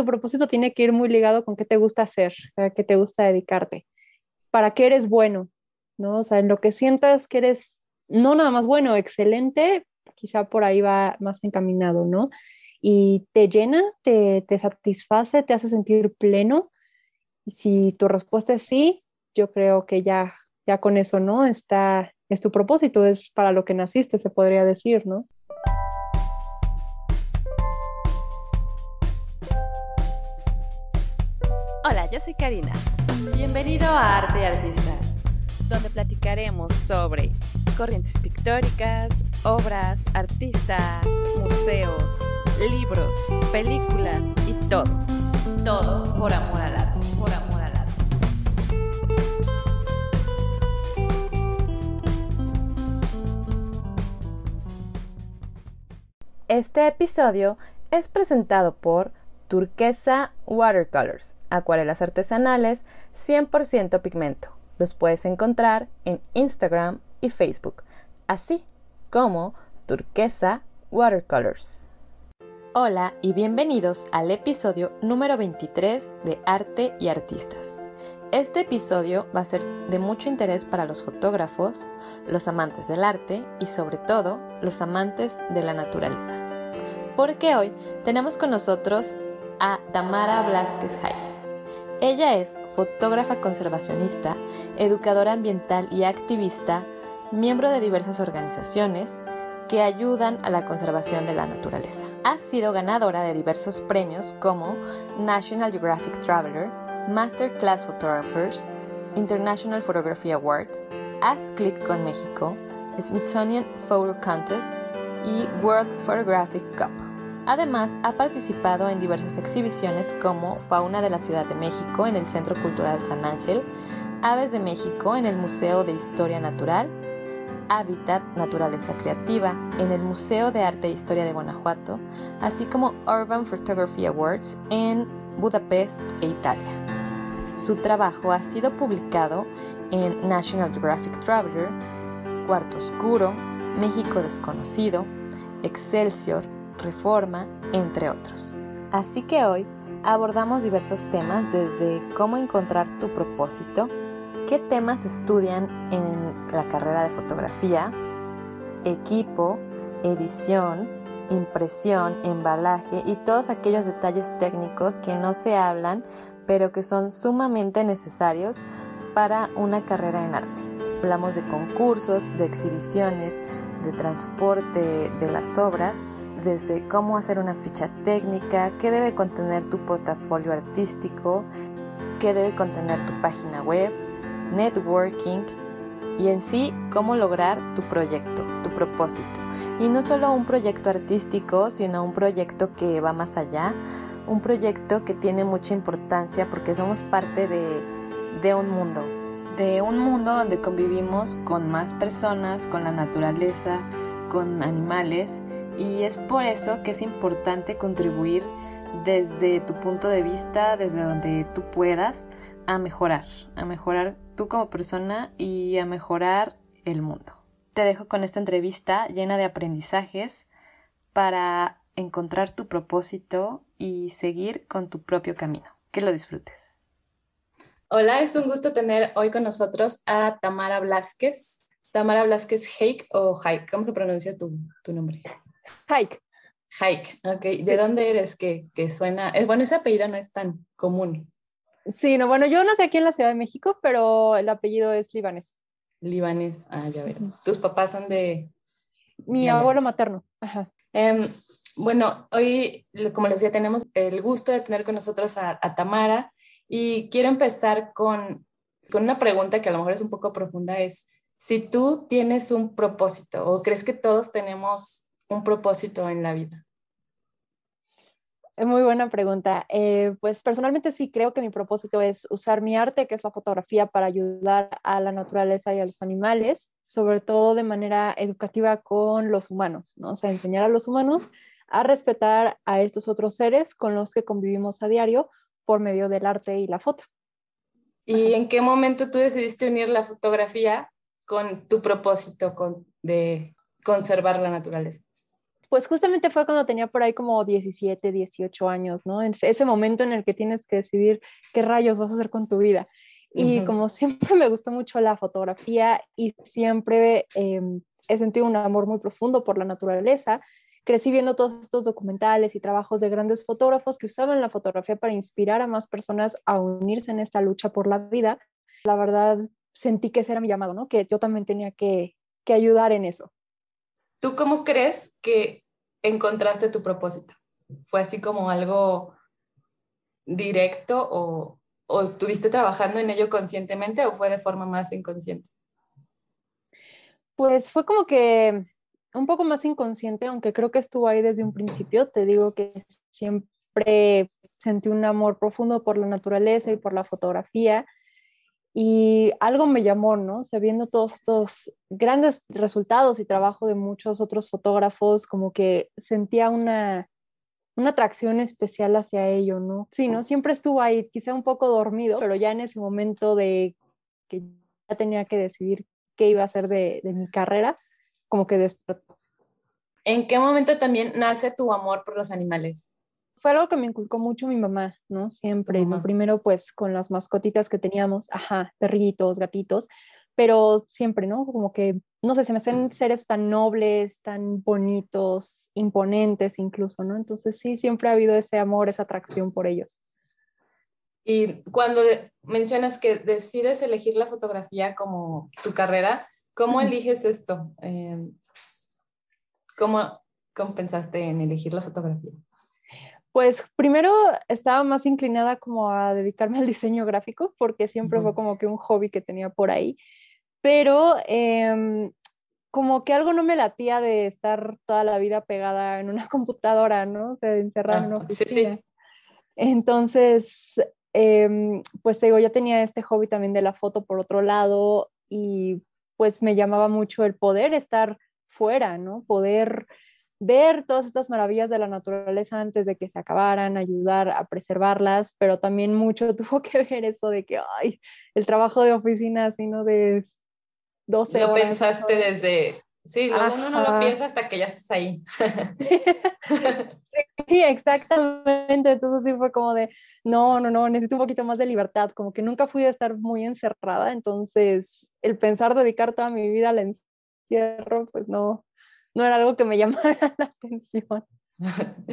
tu propósito tiene que ir muy ligado con qué te gusta hacer, a qué te gusta dedicarte, para qué eres bueno, ¿no? O sea, en lo que sientas que eres no nada más bueno, excelente, quizá por ahí va más encaminado, ¿no? Y te llena, te, te satisface, te hace sentir pleno. Y si tu respuesta es sí, yo creo que ya, ya con eso, ¿no? Está, es tu propósito, es para lo que naciste, se podría decir, ¿no? Yo soy Karina. Bienvenido a Arte y Artistas, donde platicaremos sobre corrientes pictóricas, obras, artistas, museos, libros, películas y todo. Todo por amor al arte, por amor al arte. Este episodio es presentado por Turquesa Watercolors, acuarelas artesanales 100% pigmento. Los puedes encontrar en Instagram y Facebook, así como Turquesa Watercolors. Hola y bienvenidos al episodio número 23 de Arte y Artistas. Este episodio va a ser de mucho interés para los fotógrafos, los amantes del arte y sobre todo los amantes de la naturaleza. Porque hoy tenemos con nosotros a Tamara Blasquez Haik. Ella es fotógrafa conservacionista, educadora ambiental y activista, miembro de diversas organizaciones que ayudan a la conservación de la naturaleza. Ha sido ganadora de diversos premios como National Geographic Traveler, Master Class Photographers, International Photography Awards, Ask Click con México, Smithsonian Photo Contest y World Photographic Cup. Además, ha participado en diversas exhibiciones como Fauna de la Ciudad de México en el Centro Cultural San Ángel, Aves de México en el Museo de Historia Natural, Hábitat Naturaleza Creativa en el Museo de Arte e Historia de Guanajuato, así como Urban Photography Awards en Budapest e Italia. Su trabajo ha sido publicado en National Geographic Traveler, Cuarto Oscuro, México Desconocido, Excelsior, reforma, entre otros. Así que hoy abordamos diversos temas desde cómo encontrar tu propósito, qué temas estudian en la carrera de fotografía, equipo, edición, impresión, embalaje y todos aquellos detalles técnicos que no se hablan pero que son sumamente necesarios para una carrera en arte. Hablamos de concursos, de exhibiciones, de transporte de las obras desde cómo hacer una ficha técnica, qué debe contener tu portafolio artístico, qué debe contener tu página web, networking y en sí cómo lograr tu proyecto, tu propósito. Y no solo un proyecto artístico, sino un proyecto que va más allá, un proyecto que tiene mucha importancia porque somos parte de, de un mundo, de un mundo donde convivimos con más personas, con la naturaleza, con animales y es por eso que es importante contribuir desde tu punto de vista, desde donde tú puedas, a mejorar, a mejorar tú como persona y a mejorar el mundo. Te dejo con esta entrevista llena de aprendizajes para encontrar tu propósito y seguir con tu propio camino. Que lo disfrutes. Hola, es un gusto tener hoy con nosotros a Tamara Blasquez. Tamara Blasquez Hake o Hike, ¿cómo se pronuncia tu, tu nombre? Hike. Hike, ok. ¿De dónde eres? Que, que suena, es, bueno, ese apellido no es tan común. Sí, no, bueno, yo nací aquí en la Ciudad de México, pero el apellido es libanés. Libanés, ah, ya veo. ¿Tus papás son de...? Mi abuelo materno. Ajá. Em, bueno, hoy, como les decía, tenemos el gusto de tener con nosotros a, a, Tamara y quiero empezar con, con una pregunta que a lo mejor es un poco profunda, es si tú tienes un propósito o crees que todos tenemos un propósito en la vida? Muy buena pregunta. Eh, pues personalmente sí creo que mi propósito es usar mi arte, que es la fotografía, para ayudar a la naturaleza y a los animales, sobre todo de manera educativa con los humanos, ¿no? O sea, enseñar a los humanos a respetar a estos otros seres con los que convivimos a diario por medio del arte y la foto. ¿Y en qué momento tú decidiste unir la fotografía con tu propósito de conservar la naturaleza? Pues justamente fue cuando tenía por ahí como 17, 18 años, ¿no? Ese momento en el que tienes que decidir qué rayos vas a hacer con tu vida. Y como siempre me gustó mucho la fotografía y siempre em, he sentido un amor muy profundo por la naturaleza, crecí viendo todos estos documentales y trabajos de grandes fotógrafos que usaban la fotografía para inspirar a más personas a unirse en esta lucha por la vida. La verdad, sentí que ese era mi llamado, ¿no? Que yo también tenía que, que ayudar en eso. ¿Tú cómo crees que encontraste tu propósito? ¿Fue así como algo directo o, o estuviste trabajando en ello conscientemente o fue de forma más inconsciente? Pues fue como que un poco más inconsciente, aunque creo que estuvo ahí desde un principio. Te digo que siempre sentí un amor profundo por la naturaleza y por la fotografía y algo me llamó, ¿no? O sea, viendo todos estos grandes resultados y trabajo de muchos otros fotógrafos, como que sentía una, una atracción especial hacia ello, ¿no? Sí, ¿no? Siempre estuvo ahí, quizá un poco dormido, pero ya en ese momento de que ya tenía que decidir qué iba a hacer de, de mi carrera, como que despertó. ¿En qué momento también nace tu amor por los animales? Fue algo que me inculcó mucho mi mamá, ¿no? Siempre, ¿no? Primero pues con las mascotitas que teníamos, ajá, perritos, gatitos, pero siempre, ¿no? Como que, no sé, se me hacen seres tan nobles, tan bonitos, imponentes incluso, ¿no? Entonces sí, siempre ha habido ese amor, esa atracción por ellos. Y cuando mencionas que decides elegir la fotografía como tu carrera, ¿cómo eliges esto? Em, ¿Cómo, ¿Cómo pensaste en elegir la fotografía? Pues primero estaba más inclinada como a dedicarme al diseño gráfico porque siempre fue como que un hobby que tenía por ahí, pero em, como que algo no me latía de estar toda la vida pegada en una computadora, ¿no? O sea, encerrada en una ah, oficina. Sí, sí. Entonces, em, pues te digo, yo tenía este hobby también de la foto por otro lado y pues me llamaba mucho el poder estar fuera, ¿no? Poder ver todas estas maravillas de la naturaleza antes de que se acabaran, ayudar a preservarlas, pero también mucho tuvo que ver eso de que, ay, el trabajo de oficina, sino de 12 lo pensaste desde, sí, uno no lo piensa hasta que ya estás ahí. sí, exactamente, entonces sí fue como de, no, no, no, necesito un poquito más de libertad, como que nunca fui a estar muy encerrada, entonces el pensar dedicar toda mi vida al encierro, pues no, no era algo que me llamara la atención.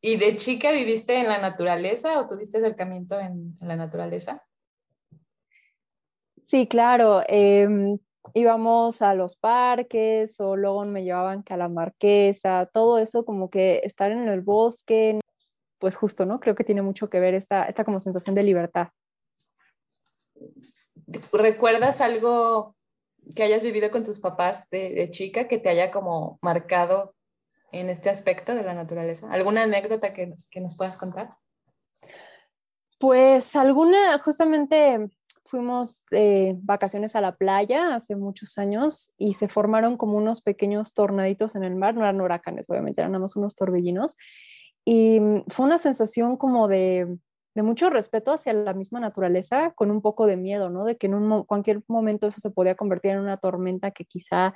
¿Y de chica viviste en la naturaleza o tuviste acercamiento en, la naturaleza? Sí, claro. Em, íbamos a los parques o luego me llevaban a la marquesa, todo eso como que estar en el bosque, pues justo, ¿no? Creo que tiene mucho que ver esta, esta como sensación de libertad. ¿Recuerdas algo que hayas vivido con tus papás de, chica que te haya como marcado en este aspecto de la naturaleza? ¿Alguna anécdota que, que nos puedas contar? Pues alguna, justamente fuimos de vacaciones a la playa hace muchos años y se formaron como unos pequeños tornaditos en el mar, no eran huracanes, obviamente eran nada más unos torbellinos. Y fue una sensación como de, de mucho respeto hacia la misma naturaleza, con un poco de miedo, ¿no? De que en cualquier momento eso se podía convertir en una tormenta que quizá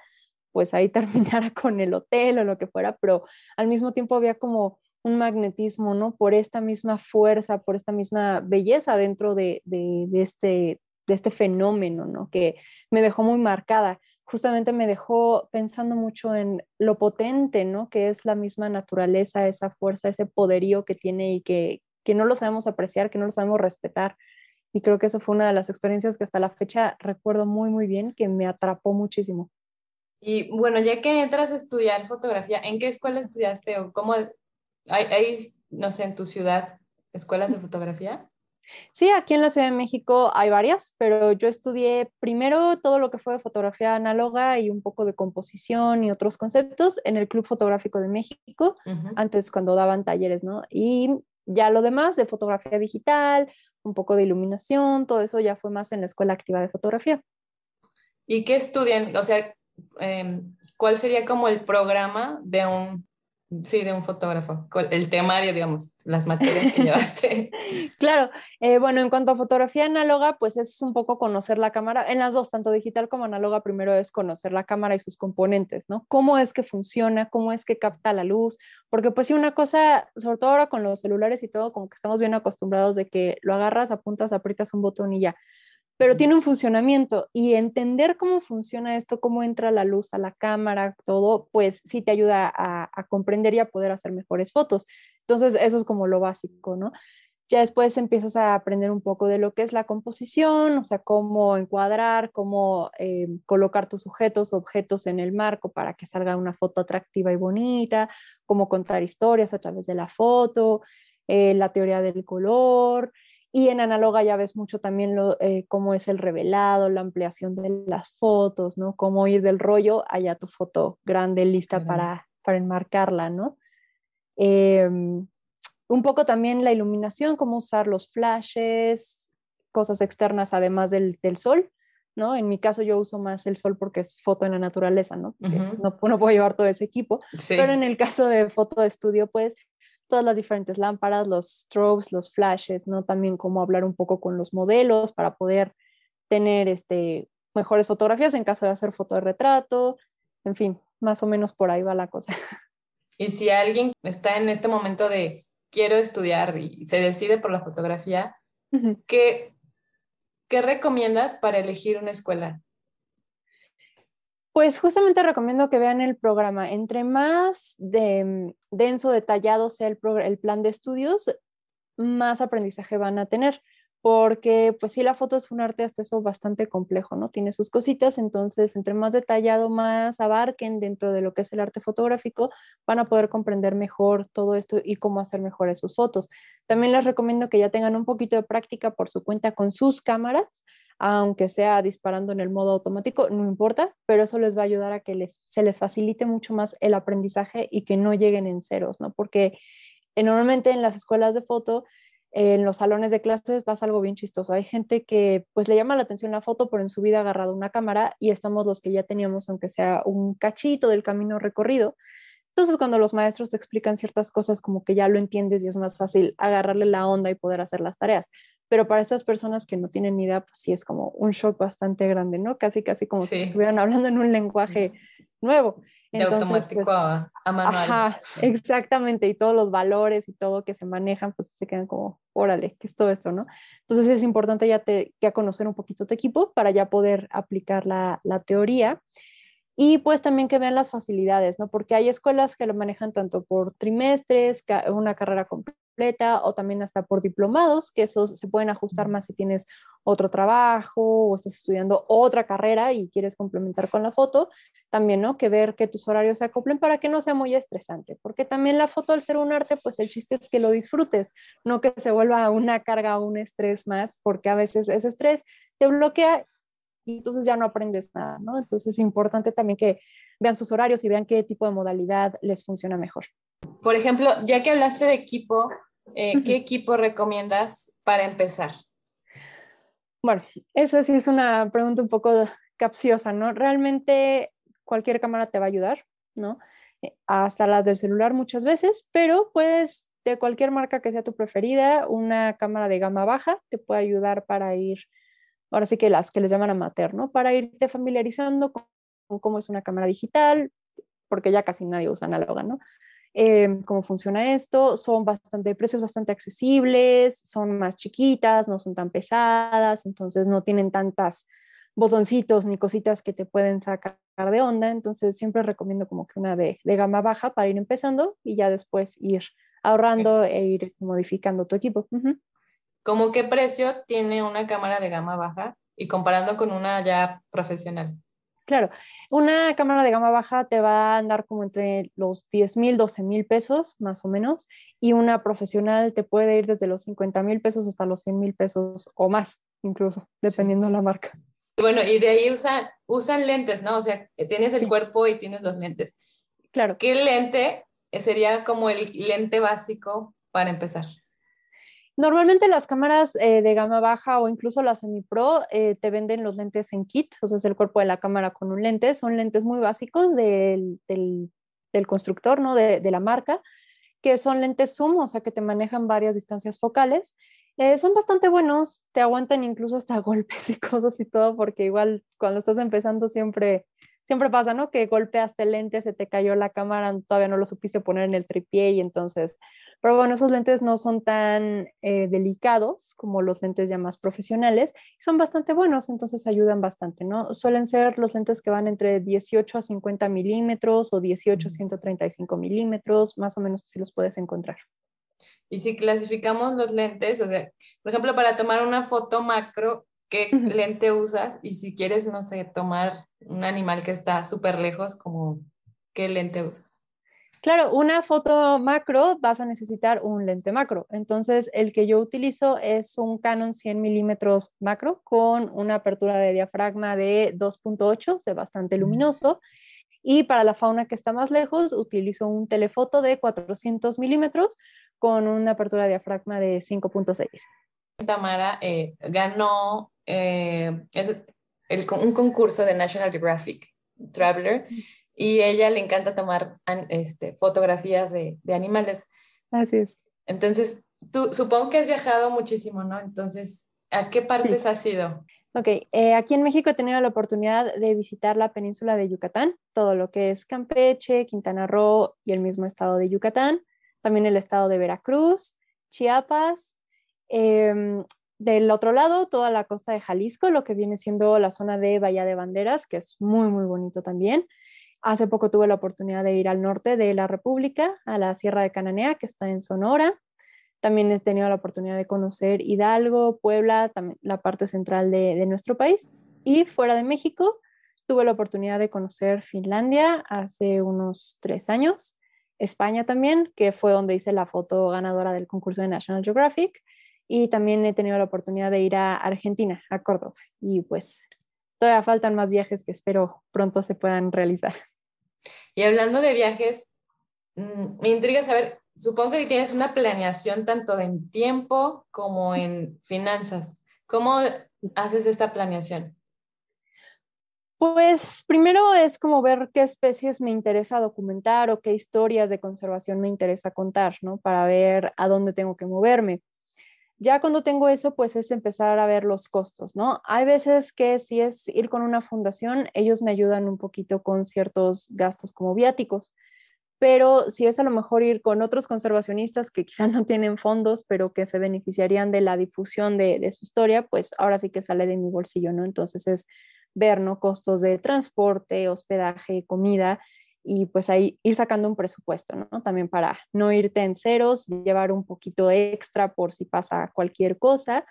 pues ahí terminara con el hotel o lo que fuera, pero al mismo tiempo había como un magnetismo, ¿no? Por esta misma fuerza, por esta misma belleza dentro de, de, de este, de este fenómeno, ¿no? Que me dejó muy marcada. Justamente me dejó pensando mucho en lo potente, ¿no? Que es la misma naturaleza, esa fuerza, ese poderío que tiene y que, que no lo sabemos apreciar, que no lo sabemos respetar. Y creo que eso fue una de las experiencias que hasta la fecha recuerdo muy, muy bien, que me atrapó muchísimo. Y bueno, ya que entras a estudiar fotografía, ¿en qué escuela estudiaste o cómo hay, hay no sé, en tu ciudad, escuelas de fotografía? Sí, aquí en la Ciudad de México hay varias, pero yo estudié primero todo lo que fue fotografía análoga y un poco de composición y otros conceptos en el Club Fotográfico de México, antes cuando daban talleres, ¿no? Y ya lo demás de fotografía digital, un poco de iluminación, todo eso ya fue más en la escuela activa de fotografía. ¿Y qué estudian? O sea, em, ¿cuál sería como el programa de un, Sí, de un fotógrafo. El temario, digamos, las materias que llevaste. claro, eh, bueno, en cuanto a fotografía análoga, pues es un poco conocer la cámara. En las dos, tanto digital como análoga, primero es conocer la cámara y sus componentes, ¿no? Cómo es que funciona, cómo es que capta la luz, porque pues sí, una cosa, sobre todo ahora con los celulares y todo, como que estamos bien acostumbrados de que lo agarras, apuntas, aprietas un botón y ya pero tiene un funcionamiento y entender cómo funciona esto, cómo entra la luz a la cámara, todo, pues sí te ayuda a, comprender y a poder hacer mejores fotos. Entonces, eso es como lo básico, ¿no? Ya después empiezas a aprender un poco de lo que es la composición, o sea, cómo encuadrar, cómo eh, colocar tus sujetos, objetos en el marco para que salga una foto atractiva y bonita, cómo contar historias a través de la foto, eh, la teoría del color, y en análoga ya ves mucho también lo, eh, cómo es el revelado, la ampliación de las fotos, ¿no? Cómo ir del rollo allá tu foto grande, lista para, para enmarcarla, ¿no? Em, un poco también la iluminación, cómo usar los flashes, cosas externas además del, del, sol, ¿no? En mi caso yo uso más el sol porque es foto en la naturaleza, ¿no? no, no, puedo llevar todo ese equipo, pero en el caso de foto de estudio, pues todas las diferentes lámparas, los strobes, los flashes, ¿no? También cómo hablar un poco con los modelos para poder tener este, mejores fotografías en caso de hacer foto de retrato, en fin, más o menos por ahí va la cosa. Y si alguien está en este momento de quiero estudiar y se decide por la fotografía, ¿qué, ¿qué recomiendas para elegir una escuela? Pues justamente recomiendo que vean el programa. Entre más de, denso, detallado sea el, el plan de estudios, más aprendizaje van a tener porque pues sí, la foto es un arte hasta eso bastante complejo, ¿no? Tiene sus cositas, entonces entre más detallado, más abarquen dentro de lo que es el arte fotográfico, van a poder comprender mejor todo esto y cómo hacer mejores sus fotos. También les recomiendo que ya tengan un poquito de práctica por su cuenta con sus cámaras, aunque sea disparando en el modo automático, no importa, pero eso les va a ayudar a que les, se les facilite mucho más el aprendizaje y que no lleguen en ceros, ¿no? Porque normalmente en las escuelas de foto en los salones de clases pasa algo bien chistoso. Hay gente que pues le llama la atención la foto, pero en su vida ha agarrado una cámara y estamos los que ya teníamos, aunque sea un cachito del camino recorrido. Entonces cuando los maestros te explican ciertas cosas como que ya lo entiendes y es más fácil agarrarle la onda y poder hacer las tareas. Pero para estas personas que no tienen ni idea, pues sí es como un shock bastante grande, ¿no? Casi, casi como si estuvieran hablando en un lenguaje nuevo de automático pues, a, manual. Ajá, exactamente, y todos los valores y todo que se manejan, pues se quedan como, órale, ¿qué es todo esto, no? Entonces es importante ya, te, ya conocer un poquito tu equipo para ya poder aplicar la, la teoría. Y pues también que vean las facilidades, ¿no? Porque hay escuelas que lo manejan tanto por trimestres, una carrera completa o también hasta por diplomados, que esos se pueden ajustar más si tienes otro trabajo o estás estudiando otra carrera y quieres complementar con la foto, también, ¿no? Que ver que tus horarios se acoplen para que no sea muy estresante, porque también la foto al ser un arte, pues el chiste es que lo disfrutes, no que se vuelva una carga o un estrés más, porque a veces ese estrés te bloquea y entonces ya no aprendes nada, ¿no? Entonces es importante también que vean sus horarios y vean qué tipo de modalidad les funciona mejor. Por ejemplo, ya que hablaste de equipo, eh, ¿qué equipo recomiendas para empezar? Bueno, esa sí es una pregunta un poco capciosa, ¿no? Realmente cualquier cámara te va a ayudar, ¿no? Eh, hasta las del celular muchas veces, pero puedes, de cualquier marca que sea tu preferida, una cámara de gama baja te puede ayudar para ir, ahora sí que las que les llaman amateur, ¿no? Para irte familiarizando con, con cómo es una cámara digital, porque ya casi nadie usa análoga, ¿no? Em, cómo funciona esto. Son bastante, precios bastante accesibles, son más chiquitas, no son tan pesadas, entonces no tienen tantas botoncitos ni cositas que te pueden sacar de onda. Entonces siempre recomiendo como que una de, gama baja para ir empezando y ya después ir ahorrando e ir este, modificando tu equipo. ¿Cómo qué precio tiene una cámara de gama baja y comparando con una ya profesional? Claro, una cámara de gama baja te va a andar como entre los 10 mil, 12 mil pesos más o menos, y una profesional te puede ir desde los 50 mil pesos hasta los 100 mil pesos o más, incluso, dependiendo de la marca. Bueno, y de ahí usan, usan lentes, ¿no? O sea, tienes el cuerpo y tienes los lentes. Claro. ¿Qué lente sería como el lente básico para empezar? Normalmente las cámaras eh, de gama baja o incluso las semi-pro eh, te venden los lentes en kit, o sea, es el cuerpo de la cámara con un lente. Son lentes muy básicos del, del constructor, ¿no? De, de, la marca, que son lentes zoom, o sea, que te manejan varias distancias focales. Eh, son bastante buenos, te aguantan incluso hasta golpes y cosas y todo, porque igual cuando estás empezando siempre siempre pasa, ¿no? Que golpeaste el lente, se te cayó la cámara, todavía no lo supiste poner en el tripié y entonces, pero bueno, esos lentes no son tan eh, delicados como los lentes ya más profesionales, son bastante buenos, entonces ayudan bastante, ¿no? Suelen ser los lentes que van entre 18 a 50 milímetros o 18 a 135 milímetros, más o menos así los puedes encontrar. Y si clasificamos los lentes, o sea, por ejemplo, para tomar una foto macro, qué lente usas y si quieres, no sé, tomar un animal que está súper lejos, como qué lente usas. Claro, una foto macro vas a necesitar un lente macro. Entonces, el que yo utilizo es un Canon 100 milímetros macro con una apertura de diafragma de 2.8, es bastante luminoso. Y para la fauna que está más lejos, utilizo un telefoto de 400 milímetros con una apertura de diafragma de 5.6. Tamara eh, ganó eh, un concurso de National Geographic Traveler y ella le encanta tomar este, fotografías de, animales. Así es. Entonces, tú supongo que has viajado muchísimo, ¿no? Entonces, ¿a qué partes has ido? Ok, eh, aquí en México he tenido la oportunidad de visitar la península de Yucatán, todo lo que es Campeche, Quintana Roo y el mismo estado de Yucatán, también el estado de Veracruz, Chiapas, em, del otro lado, toda la costa de Jalisco, lo que viene siendo la zona de Bahía de Banderas, que es muy, muy bonito también. Hace poco tuve la oportunidad de ir al norte de la República, a la Sierra de Cananea, que está en Sonora. También he tenido la oportunidad de conocer Hidalgo, Puebla, la parte central de, de nuestro país. Y fuera de México, tuve la oportunidad de conocer Finlandia hace unos tres años, España también, que fue donde hice la foto ganadora del concurso de National Geographic y también he tenido la oportunidad de ir a Argentina, a Córdoba, y pues todavía faltan más viajes que espero pronto se puedan realizar. Y hablando de viajes, mm, me intriga saber, supongo que tienes una planeación tanto en tiempo como en finanzas. ¿Cómo haces esta planeación? Pues primero es como ver qué especies me interesa documentar o qué historias de conservación me interesa contar, ¿no? Para ver a dónde tengo que moverme. Ya cuando tengo eso, pues es empezar a ver los costos, ¿no? Hay veces que si es ir con una fundación, ellos me ayudan un poquito con ciertos gastos como viáticos, pero si es a lo mejor ir con otros conservacionistas que quizá no tienen fondos, pero que se beneficiarían de la difusión de, de su historia, pues ahora sí que sale de mi bolsillo, ¿no? Entonces es ver, ¿no? Costos de transporte, hospedaje, comida y pues ahí ir sacando un presupuesto, ¿no? También para no irte en ceros, llevar un poquito extra por si pasa cualquier cosa.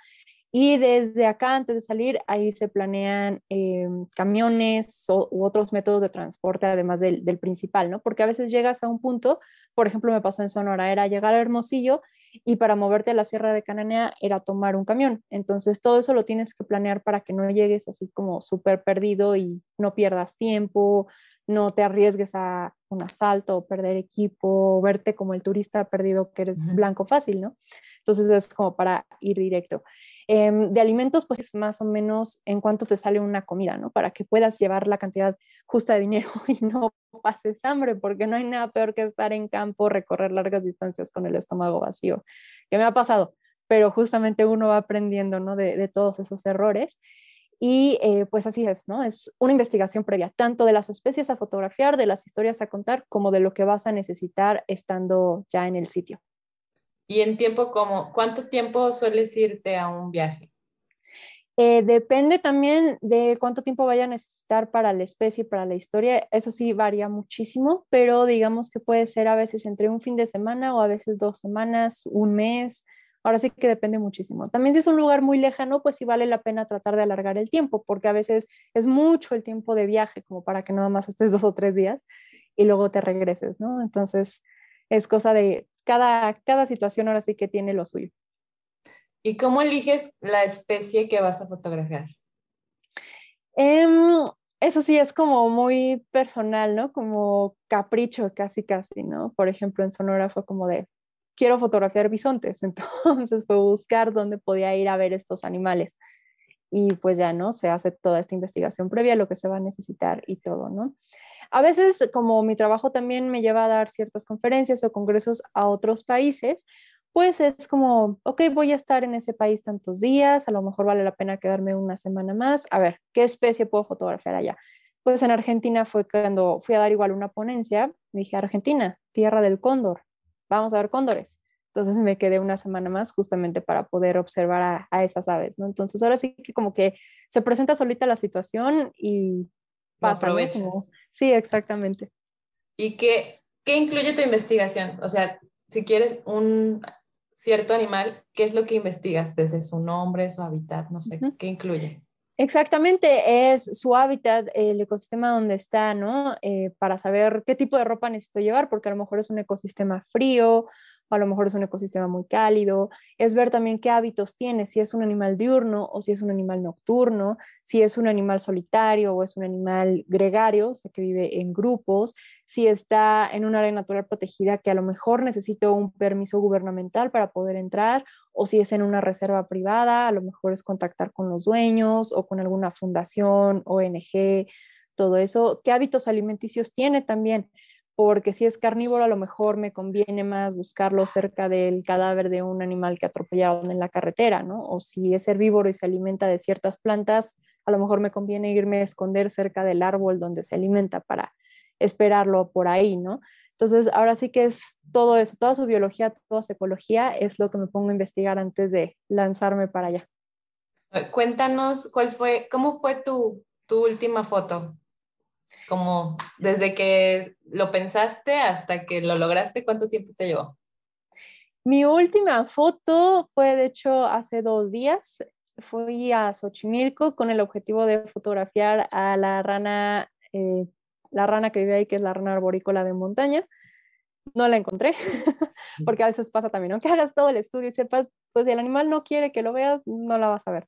Y desde acá, antes de salir, ahí se planean eh, camiones u otros métodos de transporte, además del, del, principal, ¿no? Porque a veces llegas a un punto, por ejemplo, me pasó en Sonora, era llegar a Hermosillo y para moverte a la Sierra de Cananea era tomar un camión. Entonces, todo eso lo tienes que planear para que no llegues así como súper perdido y no pierdas tiempo, no te arriesgues a un asalto o perder equipo, verte como el turista perdido que eres blanco fácil, ¿no? Entonces es como para ir directo. Em, de alimentos, pues es más o menos en cuánto te sale una comida, ¿no? Para que puedas llevar la cantidad justa de dinero y no pases hambre, porque no hay nada peor que estar en campo, recorrer largas distancias con el estómago vacío, que me ha pasado, pero justamente uno va aprendiendo, ¿no? De, de todos esos errores. Y eh, pues así es, ¿no? Es una investigación previa, tanto de las especies a fotografiar, de las historias a contar, como de lo que vas a necesitar estando ya en el sitio. ¿Y en tiempo como, cuánto tiempo sueles irte a un viaje? Eh, depende también de cuánto tiempo vaya a necesitar para la especie, para la historia. Eso sí varía muchísimo, pero digamos que puede ser a veces entre un fin de semana o a veces dos semanas, un mes, Ahora sí que depende muchísimo. También si es un lugar muy lejano, pues sí vale la pena tratar de alargar el tiempo, porque a veces es mucho el tiempo de viaje como para que nada más estés dos o tres días y luego te regreses, ¿no? Entonces es cosa de cada, cada situación ahora sí que tiene lo suyo. ¿Y cómo eliges la especie que vas a fotografiar? Em, eso sí es como muy personal, ¿no? Como capricho casi, casi, ¿no? Por ejemplo, en Sonora fue como de, quiero fotografiar bisontes, entonces fue buscar dónde podía ir a ver estos animales. Y pues ya, ¿no? Se hace toda esta investigación previa, lo que se va a necesitar y todo, ¿no? A veces, como mi trabajo también me lleva a dar ciertas conferencias o congresos a otros países, pues es como, ok, voy a estar en ese país tantos días, a lo mejor vale la pena quedarme una semana más, a ver, ¿qué especie puedo fotografiar allá? Pues en Argentina fue cuando fui a dar igual una ponencia, dije, Argentina, tierra del cóndor, vamos a ver cóndores. Entonces me quedé una semana más justamente para poder observar a, esas aves, ¿no? Entonces ahora sí que como que se presenta solita la situación y pasa. aprovechas. sí, exactamente. ¿Y qué, qué incluye tu investigación? O sea, si quieres un cierto animal, ¿qué es lo que investigas? Desde su nombre, su hábitat, no sé, ¿qué incluye? Exactamente, es su hábitat, el ecosistema donde está, ¿no? Eh, para saber qué tipo de ropa necesito llevar, porque a lo mejor es un ecosistema frío a lo mejor es un ecosistema muy cálido, es ver también qué hábitos tiene, si es un animal diurno o si es un animal nocturno, si es un animal solitario o es un animal gregario, o sea, que vive en grupos, si está en un área natural protegida que a lo mejor necesito un permiso gubernamental para poder entrar, o si es en una reserva privada, a lo mejor es contactar con los dueños o con alguna fundación, ONG, todo eso, qué hábitos alimenticios tiene también porque si es carnívoro a lo mejor me conviene más buscarlo cerca del cadáver de un animal que atropellaron en la carretera, ¿no? O si es herbívoro y se alimenta de ciertas plantas, a lo mejor me conviene irme a esconder cerca del árbol donde se alimenta para esperarlo por ahí, ¿no? Entonces, ahora sí que es todo eso, toda su biología, toda su ecología es lo que me pongo a investigar antes de lanzarme para allá. Cuéntanos cuál fue, cómo fue tu, tu última foto. Como desde que lo pensaste hasta que lo lograste, ¿cuánto tiempo te llevó? Mi última foto fue, de hecho, hace dos días. Fui a Xochimilco con el objetivo de fotografiar a la rana, eh, la rana que vive ahí, que es la rana arborícola de montaña. No la encontré, porque a veces pasa también, aunque hagas todo el estudio y sepas, pues si el animal no quiere que lo veas, no la vas a ver.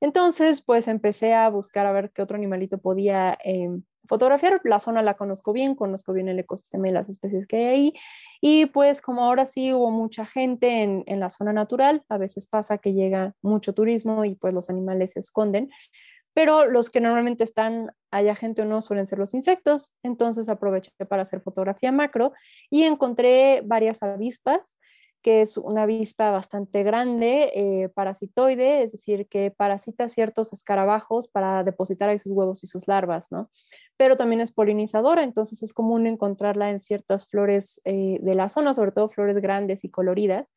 Entonces, pues empecé a buscar a ver qué otro animalito podía em, fotografiar. La zona la conozco bien, conozco bien el ecosistema y las especies que hay ahí. Y pues como ahora sí hubo mucha gente en, en la zona natural, a veces pasa que llega mucho turismo y pues los animales se esconden, pero los que normalmente están, haya gente o no, suelen ser los insectos. Entonces aproveché para hacer fotografía macro y encontré varias avispas que es una avispa bastante grande, eh, parasitoide, es decir, que parasita ciertos escarabajos para depositar ahí sus huevos y sus larvas, ¿no? Pero también es polinizadora, entonces es común encontrarla en ciertas flores eh, de la zona, sobre todo flores grandes y coloridas.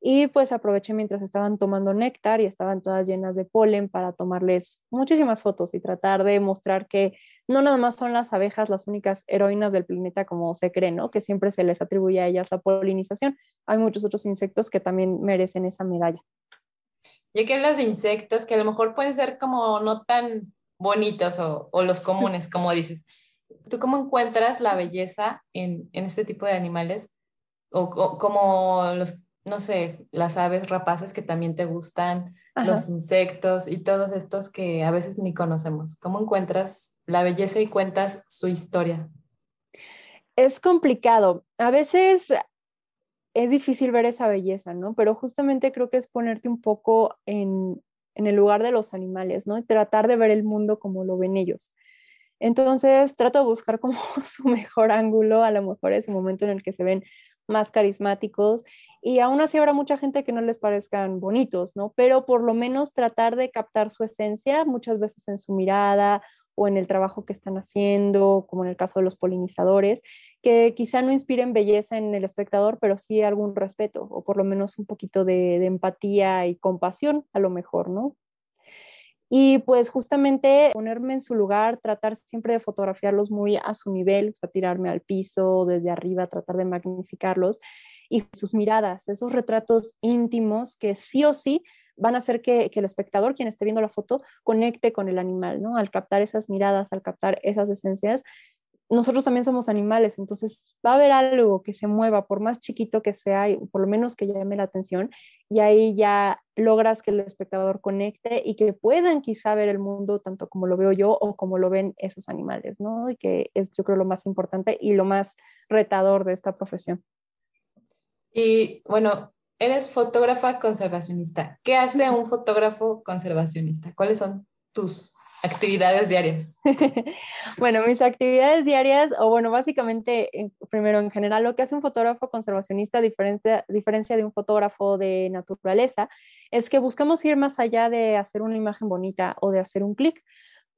Y pues aproveché mientras estaban tomando néctar y estaban todas llenas de polen para tomarles muchísimas fotos y tratar de mostrar que no nada más son las abejas las únicas heroínas del planeta como se cree, ¿no? Que siempre se les atribuye a ellas la polinización. Hay muchos otros insectos que también merecen esa medalla. Ya que hablas de insectos que a lo mejor pueden ser como no tan bonitos o, los comunes, como dices. ¿Tú cómo encuentras la belleza en, este tipo de animales? O, como los, no sé, las aves rapaces que también te gustan, los insectos y todos estos que a veces ni conocemos. ¿Cómo encuentras la belleza y cuentas su historia? Es complicado. A veces es difícil ver esa belleza, ¿no? Pero justamente creo que es ponerte un poco en, el lugar de los animales, ¿no? Y tratar de ver el mundo como lo ven ellos. Entonces trato de buscar como su mejor ángulo, a lo mejor ese momento en el que se ven más carismáticos y aún así habrá mucha gente que no les parezcan bonitos, ¿no? Pero por lo menos tratar de captar su esencia, muchas veces en su mirada o en el trabajo que están haciendo, como en el caso de los polinizadores, que quizá no inspiren belleza en el espectador, pero sí algún respeto o por lo menos un poquito de, empatía y compasión, a lo mejor, ¿no? Y pues justamente ponerme en su lugar, tratar siempre de fotografiarlos muy a su nivel, o sea, tirarme al piso desde arriba, tratar de magnificarlos y sus miradas, esos retratos íntimos que sí o sí van a hacer que, el espectador, quien esté viendo la foto, conecte con el animal, ¿no? Al captar esas miradas, al captar esas esencias, nosotros también somos animales, entonces va a haber algo que se mueva, por más chiquito que sea, por lo menos que llame la atención, y ahí ya logras que el espectador conecte y que puedan quizá ver el mundo tanto como lo veo yo o como lo ven esos animales, ¿no? Y que es yo creo lo más importante y lo más retador de esta profesión. Y bueno, eres fotógrafa conservacionista. ¿Qué hace un fotógrafo conservacionista? ¿Cuáles son tus actividades diarias? bueno, mis actividades diarias, o bueno, básicamente, primero en general, lo que hace un fotógrafo conservacionista, diferente, diferencia de un fotógrafo de naturaleza, es que buscamos ir más allá de hacer una imagen bonita o de hacer un clic.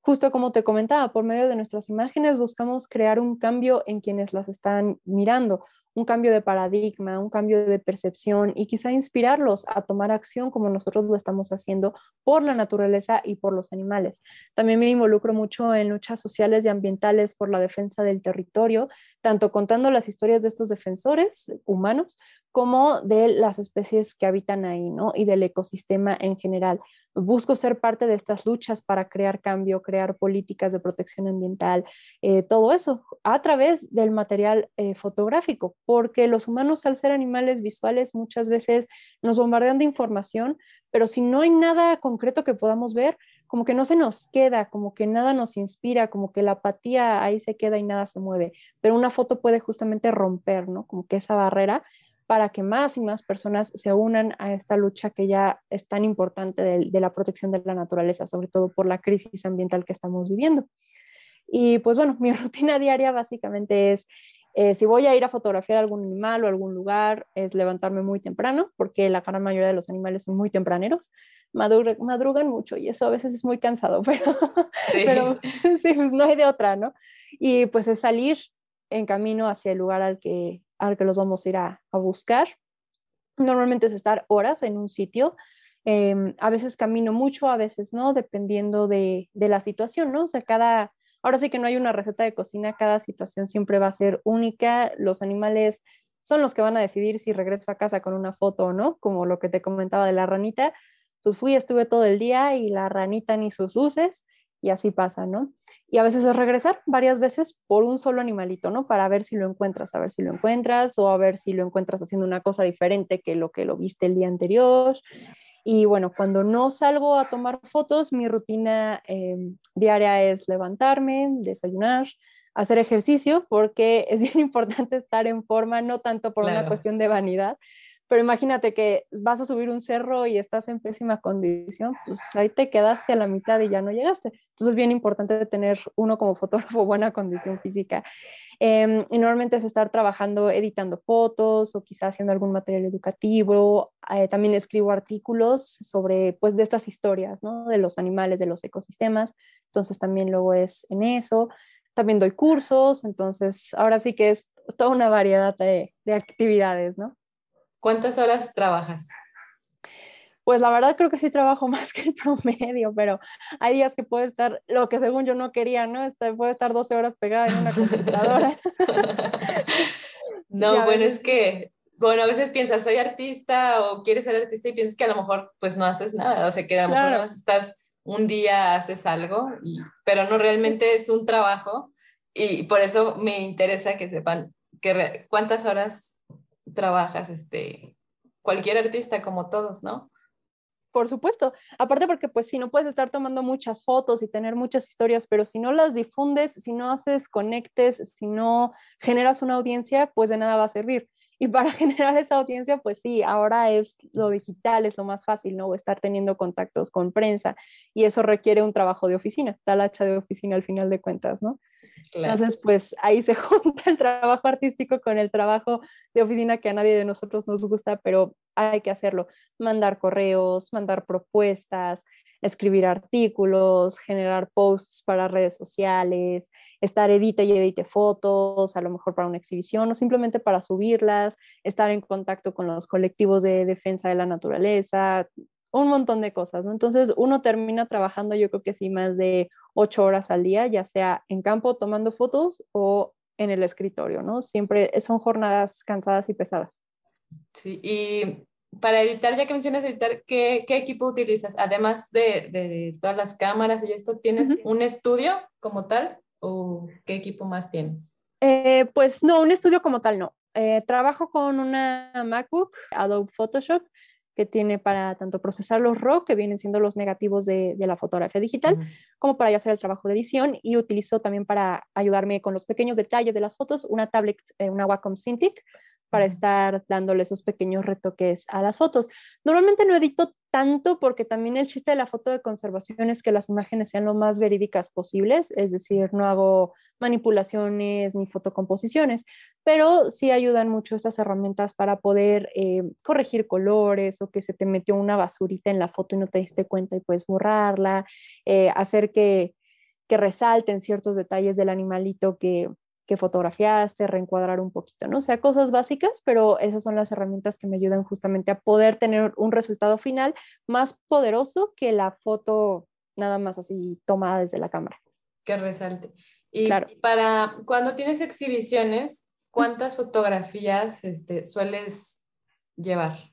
Justo como te comentaba, por medio de nuestras imágenes buscamos crear un cambio en quienes las están mirando, un cambio de paradigma, un cambio de percepción y quizá inspirarlos a tomar acción como nosotros lo estamos haciendo por la naturaleza y por los animales. También me involucro mucho en luchas sociales y ambientales por la defensa del territorio, tanto contando las historias de estos defensores humanos como de las especies que habitan ahí, ¿no? Y del ecosistema en general. Busco ser parte de estas luchas para crear cambio, crear políticas de protección ambiental, eh, todo eso a través del material eh, fotográfico, porque los humanos al ser animales visuales muchas veces nos bombardean de información, pero si no hay nada concreto que podamos ver, como que no se nos queda, como que nada nos inspira, como que la apatía ahí se queda y nada se mueve. Pero una foto puede justamente romper, ¿no? Como que esa barrera para que más y más personas se unan a esta lucha que ya es tan importante de, la protección de la naturaleza, sobre todo por la crisis ambiental que estamos viviendo. Y pues bueno, mi rutina diaria básicamente es, eh, si voy a ir a fotografiar algún animal o algún lugar, es levantarme muy temprano, porque la gran mayoría de los animales son muy tempraneros, madrugan mucho y eso a veces es muy cansado, pero sí. pero sí, pues no hay de otra, ¿no? Y pues es salir en camino hacia el lugar al que, al que los vamos a ir a, buscar. Normalmente es estar horas en un sitio. Em, a veces camino mucho, a veces no, dependiendo de, de, la situación, ¿no? O sea, cada, ahora sí que no hay una receta de cocina, cada situación siempre va a ser única. Los animales son los que van a decidir si regreso a casa con una foto o no, como lo que te comentaba de la ranita. Pues fui, estuve todo el día y la ranita ni sus luces y así pasa, ¿no? Y a veces es regresar varias veces por un solo animalito, ¿no? Para ver si lo encuentras, a ver si lo encuentras o a ver si lo encuentras haciendo una cosa diferente que lo que lo viste el día anterior. Y bueno, cuando no salgo a tomar fotos, mi rutina eh, diaria es levantarme, desayunar, hacer ejercicio, porque es bien importante estar en forma, no tanto por una cuestión de vanidad, pero imagínate que vas a subir un cerro y estás en pésima condición, pues ahí te quedaste a la mitad y ya no llegaste. Entonces es bien importante tener uno como fotógrafo buena condición física. Em, y normalmente es estar trabajando, editando fotos o quizás haciendo algún material educativo. Eh, también escribo artículos sobre, pues, de estas historias, ¿no? De los animales, de los ecosistemas. Entonces también luego es en eso. También doy cursos, entonces ahora sí que es toda una variedad de, de actividades, ¿no? ¿Cuántas horas trabajas? Pues la verdad creo que sí trabajo más que el promedio, pero hay días que puedo estar, lo que según yo no quería, ¿no? Este, puedo estar 12 horas pegada en una computadora. no, bueno, es que, bueno, a veces piensas, soy artista o quieres ser artista y piensas que a lo mejor pues no haces nada, o sea, que a lo mejor estás un día haces algo, y, pero no realmente es un trabajo y por eso me interesa que sepan que cuántas horas trabajas, este, cualquier artista como todos, ¿no? Por supuesto. Aparte porque pues si no puedes estar tomando muchas fotos y tener muchas historias, pero si no las difundes, si no haces conectes, si no generas una audiencia, pues de nada va a servir. Y para generar esa audiencia, pues sí, ahora es lo digital, es lo más fácil, ¿no? Estar teniendo contactos con prensa y eso requiere un trabajo de oficina, tal hacha de oficina al final de cuentas, ¿no? Entonces, pues ahí se junta el trabajo artístico con el trabajo de oficina que a nadie de nosotros nos gusta, pero hay que hacerlo. Mandar correos, mandar propuestas, escribir artículos, generar posts para redes sociales, estar edite y edite fotos, a lo mejor para una exhibición o simplemente para subirlas, estar en contacto con los colectivos de defensa de la naturaleza, un montón de cosas, ¿no? Entonces uno termina trabajando yo creo que sí más de ocho horas al día, ya sea en campo tomando fotos o en el escritorio, ¿no? Siempre son jornadas cansadas y pesadas. Sí, y para editar, ya que mencionas editar, ¿qué, qué equipo utilizas? Además de, de, todas las cámaras y esto, ¿tienes un estudio como tal o qué equipo más tienes? Eh, pues no, un estudio como tal no. Eh, trabajo con una MacBook, Adobe Photoshop, que tiene para tanto procesar los RAW, que vienen siendo los negativos de, la fotografía digital, como para hacer el trabajo de edición y utilizo también para ayudarme con los pequeños detalles de las fotos una tablet, eh, una Wacom Cintiq, para estar dándole esos pequeños retoques a las fotos. Normalmente no edito tanto porque también el chiste de la foto de conservación es que las imágenes sean lo más verídicas posibles, es decir, no hago manipulaciones ni fotocomposiciones, pero sí ayudan mucho estas herramientas para poder eh, corregir colores o que se te metió una basurita en la foto y no te diste cuenta y puedes borrarla, eh, hacer que, que resalten ciertos detalles del animalito que, que fotografiaste, reencuadrar un poquito, ¿no? O sea, cosas básicas, pero esas son las herramientas que me ayudan justamente a poder tener un resultado final más poderoso que la foto nada más así tomada desde la cámara. Que resalte. Y claro. para cuando tienes exhibiciones, ¿cuántas fotografías este, sueles llevar?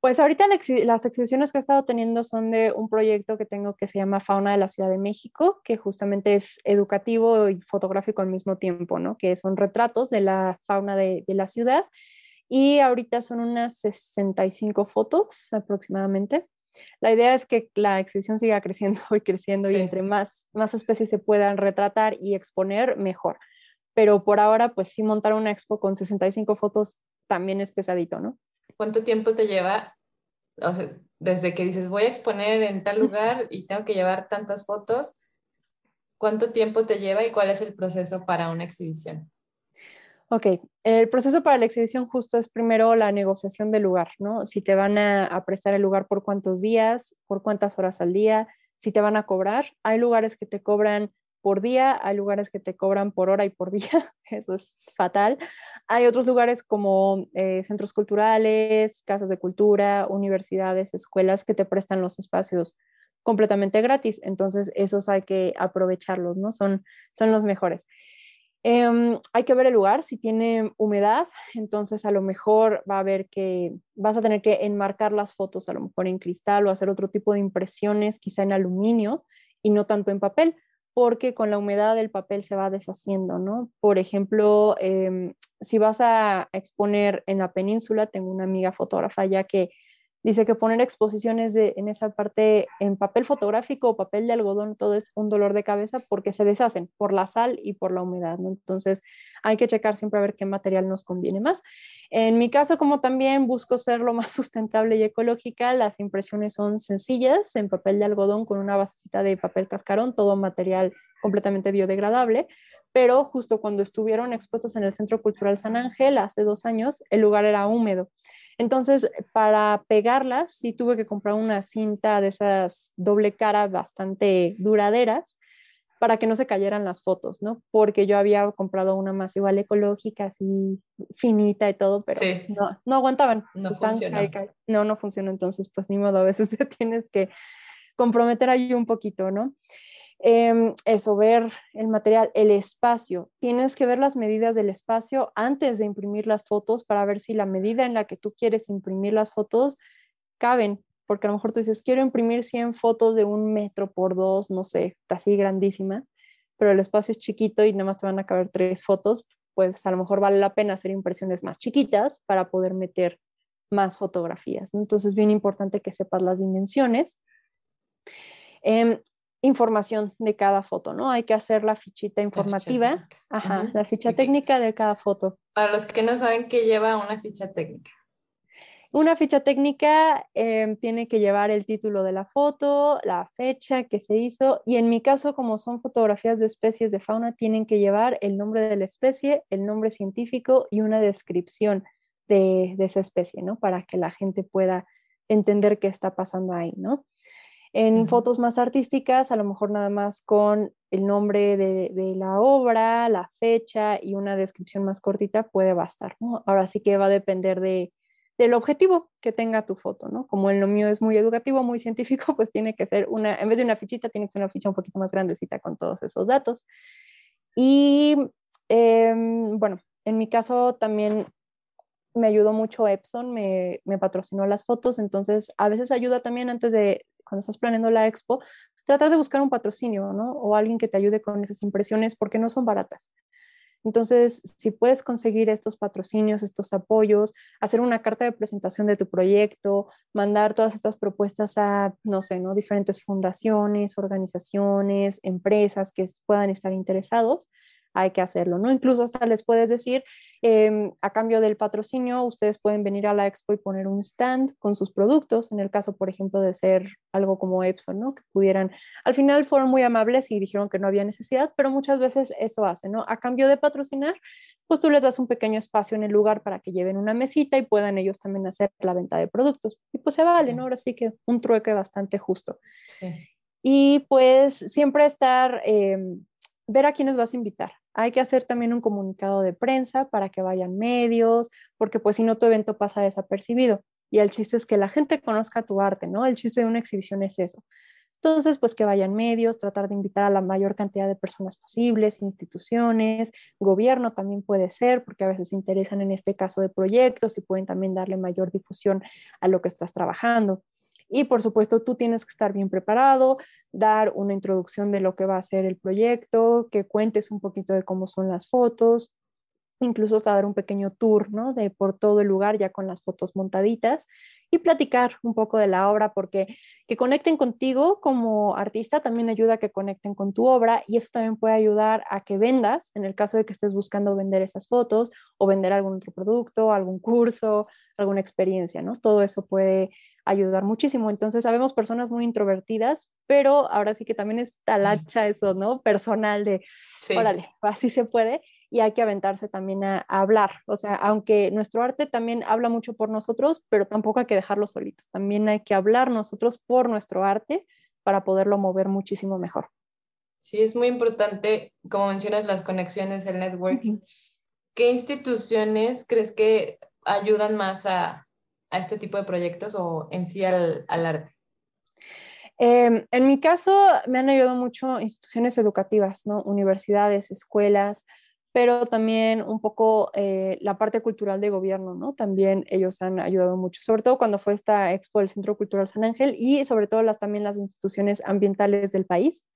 Pues ahorita las exhibiciones que he estado teniendo son de un proyecto que tengo que se llama Fauna de la Ciudad de México, que justamente es educativo y fotográfico al mismo tiempo, ¿no? Que son retratos de la fauna de, la ciudad. Y ahorita son unas 65 fotos aproximadamente. La idea es que la exhibición siga creciendo y creciendo y entre más, más especies se puedan retratar y exponer, mejor. Pero por ahora, pues sí, montar una expo con 65 fotos también es pesadito, ¿no? ¿Cuánto tiempo te lleva? O sea, desde que dices voy a exponer en tal lugar y tengo que llevar tantas fotos, ¿cuánto tiempo te lleva y cuál es el proceso para una exhibición? Ok, el proceso para la exhibición justo es primero la negociación del lugar, ¿no? Si te van a, prestar el lugar por cuántos días, por cuántas horas al día, si te van a cobrar. Hay lugares que te cobran por día, hay lugares que te cobran por hora y por día, eso es fatal. Hay otros lugares como eh, centros culturales, casas de cultura, universidades, escuelas que te prestan los espacios completamente gratis, entonces esos hay que aprovecharlos, ¿no? Son, son los mejores. Em, hay que ver el lugar, si tiene humedad, entonces a lo mejor va a haber que, vas a tener que enmarcar las fotos a lo mejor en cristal o hacer otro tipo de impresiones, quizá en aluminio y no tanto en papel, porque con la humedad el papel se va deshaciendo, ¿no? Por ejemplo, em, si vas a exponer en la península, tengo una amiga fotógrafa ya que Dice que poner exposiciones de, en esa parte en papel fotográfico o papel de algodón, todo es un dolor de cabeza porque se deshacen por la sal y por la humedad. Entonces hay que checar siempre a ver qué material nos conviene más. En mi caso, como también busco ser lo más sustentable y ecológica, las impresiones son sencillas en papel de algodón con una basecita de papel cascarón, todo material completamente biodegradable pero justo cuando estuvieron expuestas en el Centro Cultural San Ángel hace dos años, el lugar era húmedo. Entonces, para pegarlas, sí tuve que comprar una cinta de esas doble cara bastante duraderas para que no se cayeran las fotos, ¿no? Porque yo había comprado una más igual ecológica, así finita y todo, pero no, no, aguantaban. No funcionó. No, no funcionó. Entonces, pues ni modo, a veces te tienes que comprometer ahí un poquito, ¿no? Em, eso, ver el material, el espacio. Tienes que ver las medidas del espacio antes de imprimir las fotos para ver si la medida en la que tú quieres imprimir las fotos caben, porque a lo mejor tú dices, quiero imprimir 100 fotos de un metro por dos, no sé, así grandísimas, pero el espacio es chiquito y nada más te van a caber tres fotos, pues a lo mejor vale la pena hacer impresiones más chiquitas para poder meter más fotografías. Entonces, bien importante que sepas las dimensiones. Em, información de cada foto, ¿no? Hay que hacer la fichita informativa, ajá, la ficha técnica de cada foto. Para los que no saben qué lleva una ficha técnica. Una ficha técnica em, tiene que llevar el título de la foto, la fecha que se hizo y en mi caso, como son fotografías de especies de fauna, tienen que llevar el nombre de la especie, el nombre científico y una descripción de, de esa especie, ¿no? Para que la gente pueda entender qué está pasando ahí, ¿no? En fotos más artísticas, a lo mejor nada más con el nombre de, la obra, la fecha y una descripción más cortita puede bastar, ¿no? Ahora sí que va a depender de, del objetivo que tenga tu foto, ¿no? Como el mío es muy educativo, muy científico, pues tiene que ser una, en vez de una fichita, tiene que ser una ficha un poquito más grandecita con todos esos datos. Y em, bueno, en mi caso también me ayudó mucho Epson, me, me, patrocinó las fotos, entonces a veces ayuda también antes de, cuando estás planeando la expo, tratar de buscar un patrocinio, ¿no? O alguien que te ayude con esas impresiones porque no son baratas. Entonces, si puedes conseguir estos patrocinios, estos apoyos, hacer una carta de presentación de tu proyecto, mandar todas estas propuestas a, no sé, ¿no? diferentes fundaciones, organizaciones, empresas que puedan estar interesados, hay que hacerlo, ¿no? Incluso hasta les puedes decir, em, a cambio del patrocinio, ustedes pueden venir a la expo y poner un stand con sus productos, en el caso, por ejemplo, de ser algo como Epson, ¿no? Que pudieran, al final fueron muy amables y dijeron que no había necesidad, pero muchas veces eso hace, ¿no? A cambio de patrocinar, pues tú les das un pequeño espacio en el lugar para que lleven una mesita y puedan ellos también hacer la venta de productos. Y pues se vale, ¿no? Ahora sí que un trueque bastante justo. Sí. Y pues siempre estar, em, ver a quiénes vas a invitar. Hay que hacer también un comunicado de prensa para que vayan medios, porque pues si no tu evento pasa desapercibido. Y el chiste es que la gente conozca tu arte, ¿no? El chiste de una exhibición es eso. Entonces, pues que vayan medios, tratar de invitar a la mayor cantidad de personas posibles, instituciones, gobierno también puede ser, porque a veces se interesan en este caso de proyectos y pueden también darle mayor difusión a lo que estás trabajando. Y por supuesto, tú tienes que estar bien preparado, dar una introducción de lo que va a ser el proyecto, que cuentes un poquito de cómo son las fotos, incluso hasta dar un pequeño tour, ¿no? De por todo el lugar ya con las fotos montaditas y platicar un poco de la obra porque que conecten contigo como artista también ayuda a que conecten con tu obra y eso también puede ayudar a que vendas en el caso de que estés buscando vender esas fotos o vender algún otro producto, algún curso, alguna experiencia, ¿no? Todo eso puede ayudar muchísimo. Entonces, sabemos personas muy introvertidas, pero ahora sí que también es talacha eso, ¿no? Personal de, órale, así se puede y hay que aventarse también a, hablar. O sea, aunque nuestro arte también habla mucho por nosotros, pero tampoco hay que dejarlo solito. También hay que hablar nosotros por nuestro arte para poderlo mover muchísimo mejor. Sí, es muy importante, como mencionas, las conexiones, el networking. ¿Qué instituciones crees que ayudan más a, a, este tipo de proyectos o en sí al, arte? Em, en mi caso, me han ayudado mucho instituciones educativas, ¿no? Universidades, escuelas, pero también un poco eh, la parte cultural de gobierno, ¿no? También ellos han ayudado mucho, sobre todo cuando fue esta expo del Centro Cultural San Ángel y sobre todo las, también las instituciones ambientales del país.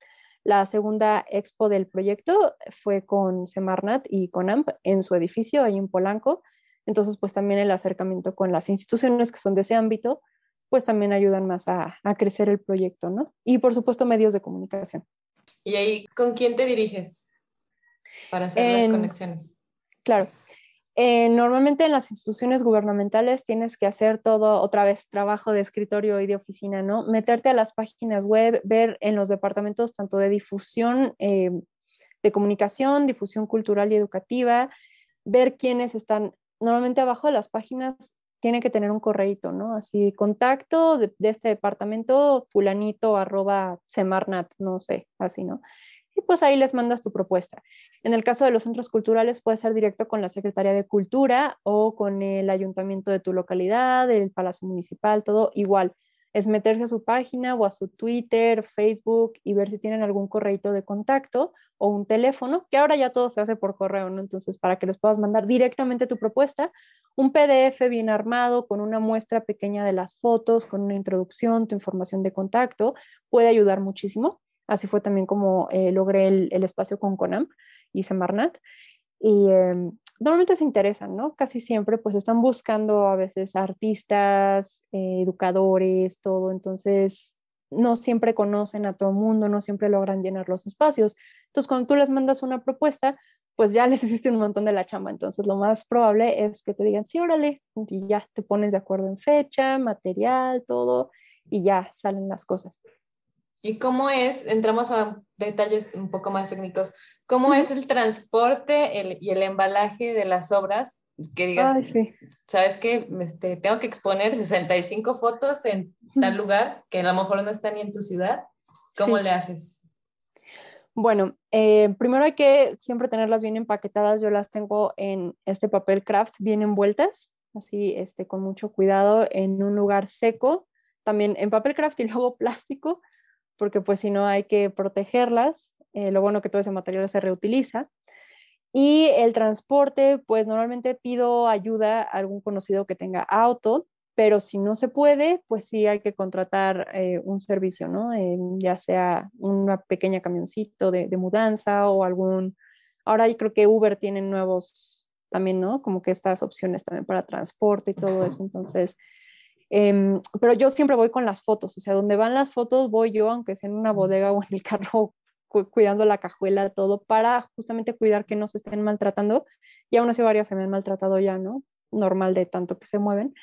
La segunda expo del proyecto fue con Semarnat y con AMP en su edificio, ahí en Polanco. Entonces, pues también el acercamiento con las instituciones que son de ese ámbito, pues también ayudan más a, a crecer el proyecto, ¿no? Y por supuesto, medios de comunicación. ¿Y ahí con quién te diriges? para hacer las conexiones. Claro. Eh, normalmente en las instituciones gubernamentales tienes que hacer todo otra vez trabajo de escritorio y de oficina, ¿no? Meterte a las páginas web, ver en los departamentos tanto de difusión, eh, de comunicación, difusión cultural y educativa, ver quiénes están. Normalmente abajo de las páginas tiene que tener un correíto, ¿no? Así, contacto de, este departamento, fulanito, arroba semarnat, no sé, así, ¿no? y pues ahí les mandas tu propuesta. En el caso de los centros culturales puede ser directo con la Secretaría de Cultura o con el ayuntamiento de tu localidad, el Palacio Municipal, todo igual. Es meterse a su página o a su Twitter, Facebook y ver si tienen algún correo de contacto o un teléfono, que ahora ya todo se hace por correo, ¿no? Entonces, para que les puedas mandar directamente tu propuesta, un PDF bien armado con una muestra pequeña de las fotos, con una introducción, tu información de contacto, puede ayudar muchísimo. Así fue también como eh, logré el, espacio con Conam y Semarnat. Y em, normalmente se interesan, ¿no? Casi siempre pues están buscando a veces artistas, eh, educadores, todo. Entonces no siempre conocen a todo el mundo, no siempre logran llenar los espacios. Entonces cuando tú les mandas una propuesta, pues ya les hiciste un montón de la chamba. Entonces lo más probable es que te digan, sí, órale, y ya te pones de acuerdo en fecha, material, todo, y ya salen las cosas. ¿Y cómo es, entramos a detalles un poco más técnicos, cómo es el transporte y el embalaje de las obras? Que digas, ¿sabes qué? Este, tengo que exponer 65 fotos en tal lugar que a lo mejor no está ni en tu ciudad. ¿Cómo le haces? Bueno, eh, primero hay que siempre tenerlas bien empaquetadas. Yo las tengo en este papel craft bien envueltas, así este, con mucho cuidado en un lugar seco, también en papel craft y luego plástico porque pues si no hay que protegerlas. Eh, lo bueno que todo ese material se reutiliza. Y el transporte, pues normalmente pido ayuda a algún conocido que tenga auto, pero si no se puede, pues sí hay que contratar eh, un servicio, ¿no? Eh, ya sea una pequeña camioncito de, de, mudanza o algún... Ahora yo creo que Uber tiene nuevos también, ¿no? Como que estas opciones también para transporte y todo eso. Entonces, Em, pero yo siempre voy con las fotos, o sea, donde van las fotos voy yo, aunque sea en una bodega o en el carro cuidando la cajuela, todo, para justamente cuidar que no se estén maltratando. Y aún así varias se me han maltratado ya, ¿no? Normal de tanto que se mueven.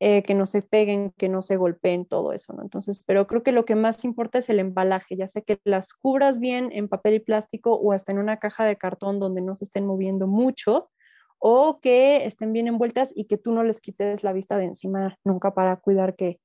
Eh, que no se peguen, que no se golpeen, todo eso, ¿no? Entonces, pero creo que lo que más importa es el embalaje, ya sea que las cubras bien en papel y plástico o hasta en una caja de cartón donde no se estén moviendo mucho o que estén bien envueltas y que tú no les quites la vista de encima nunca para cuidar que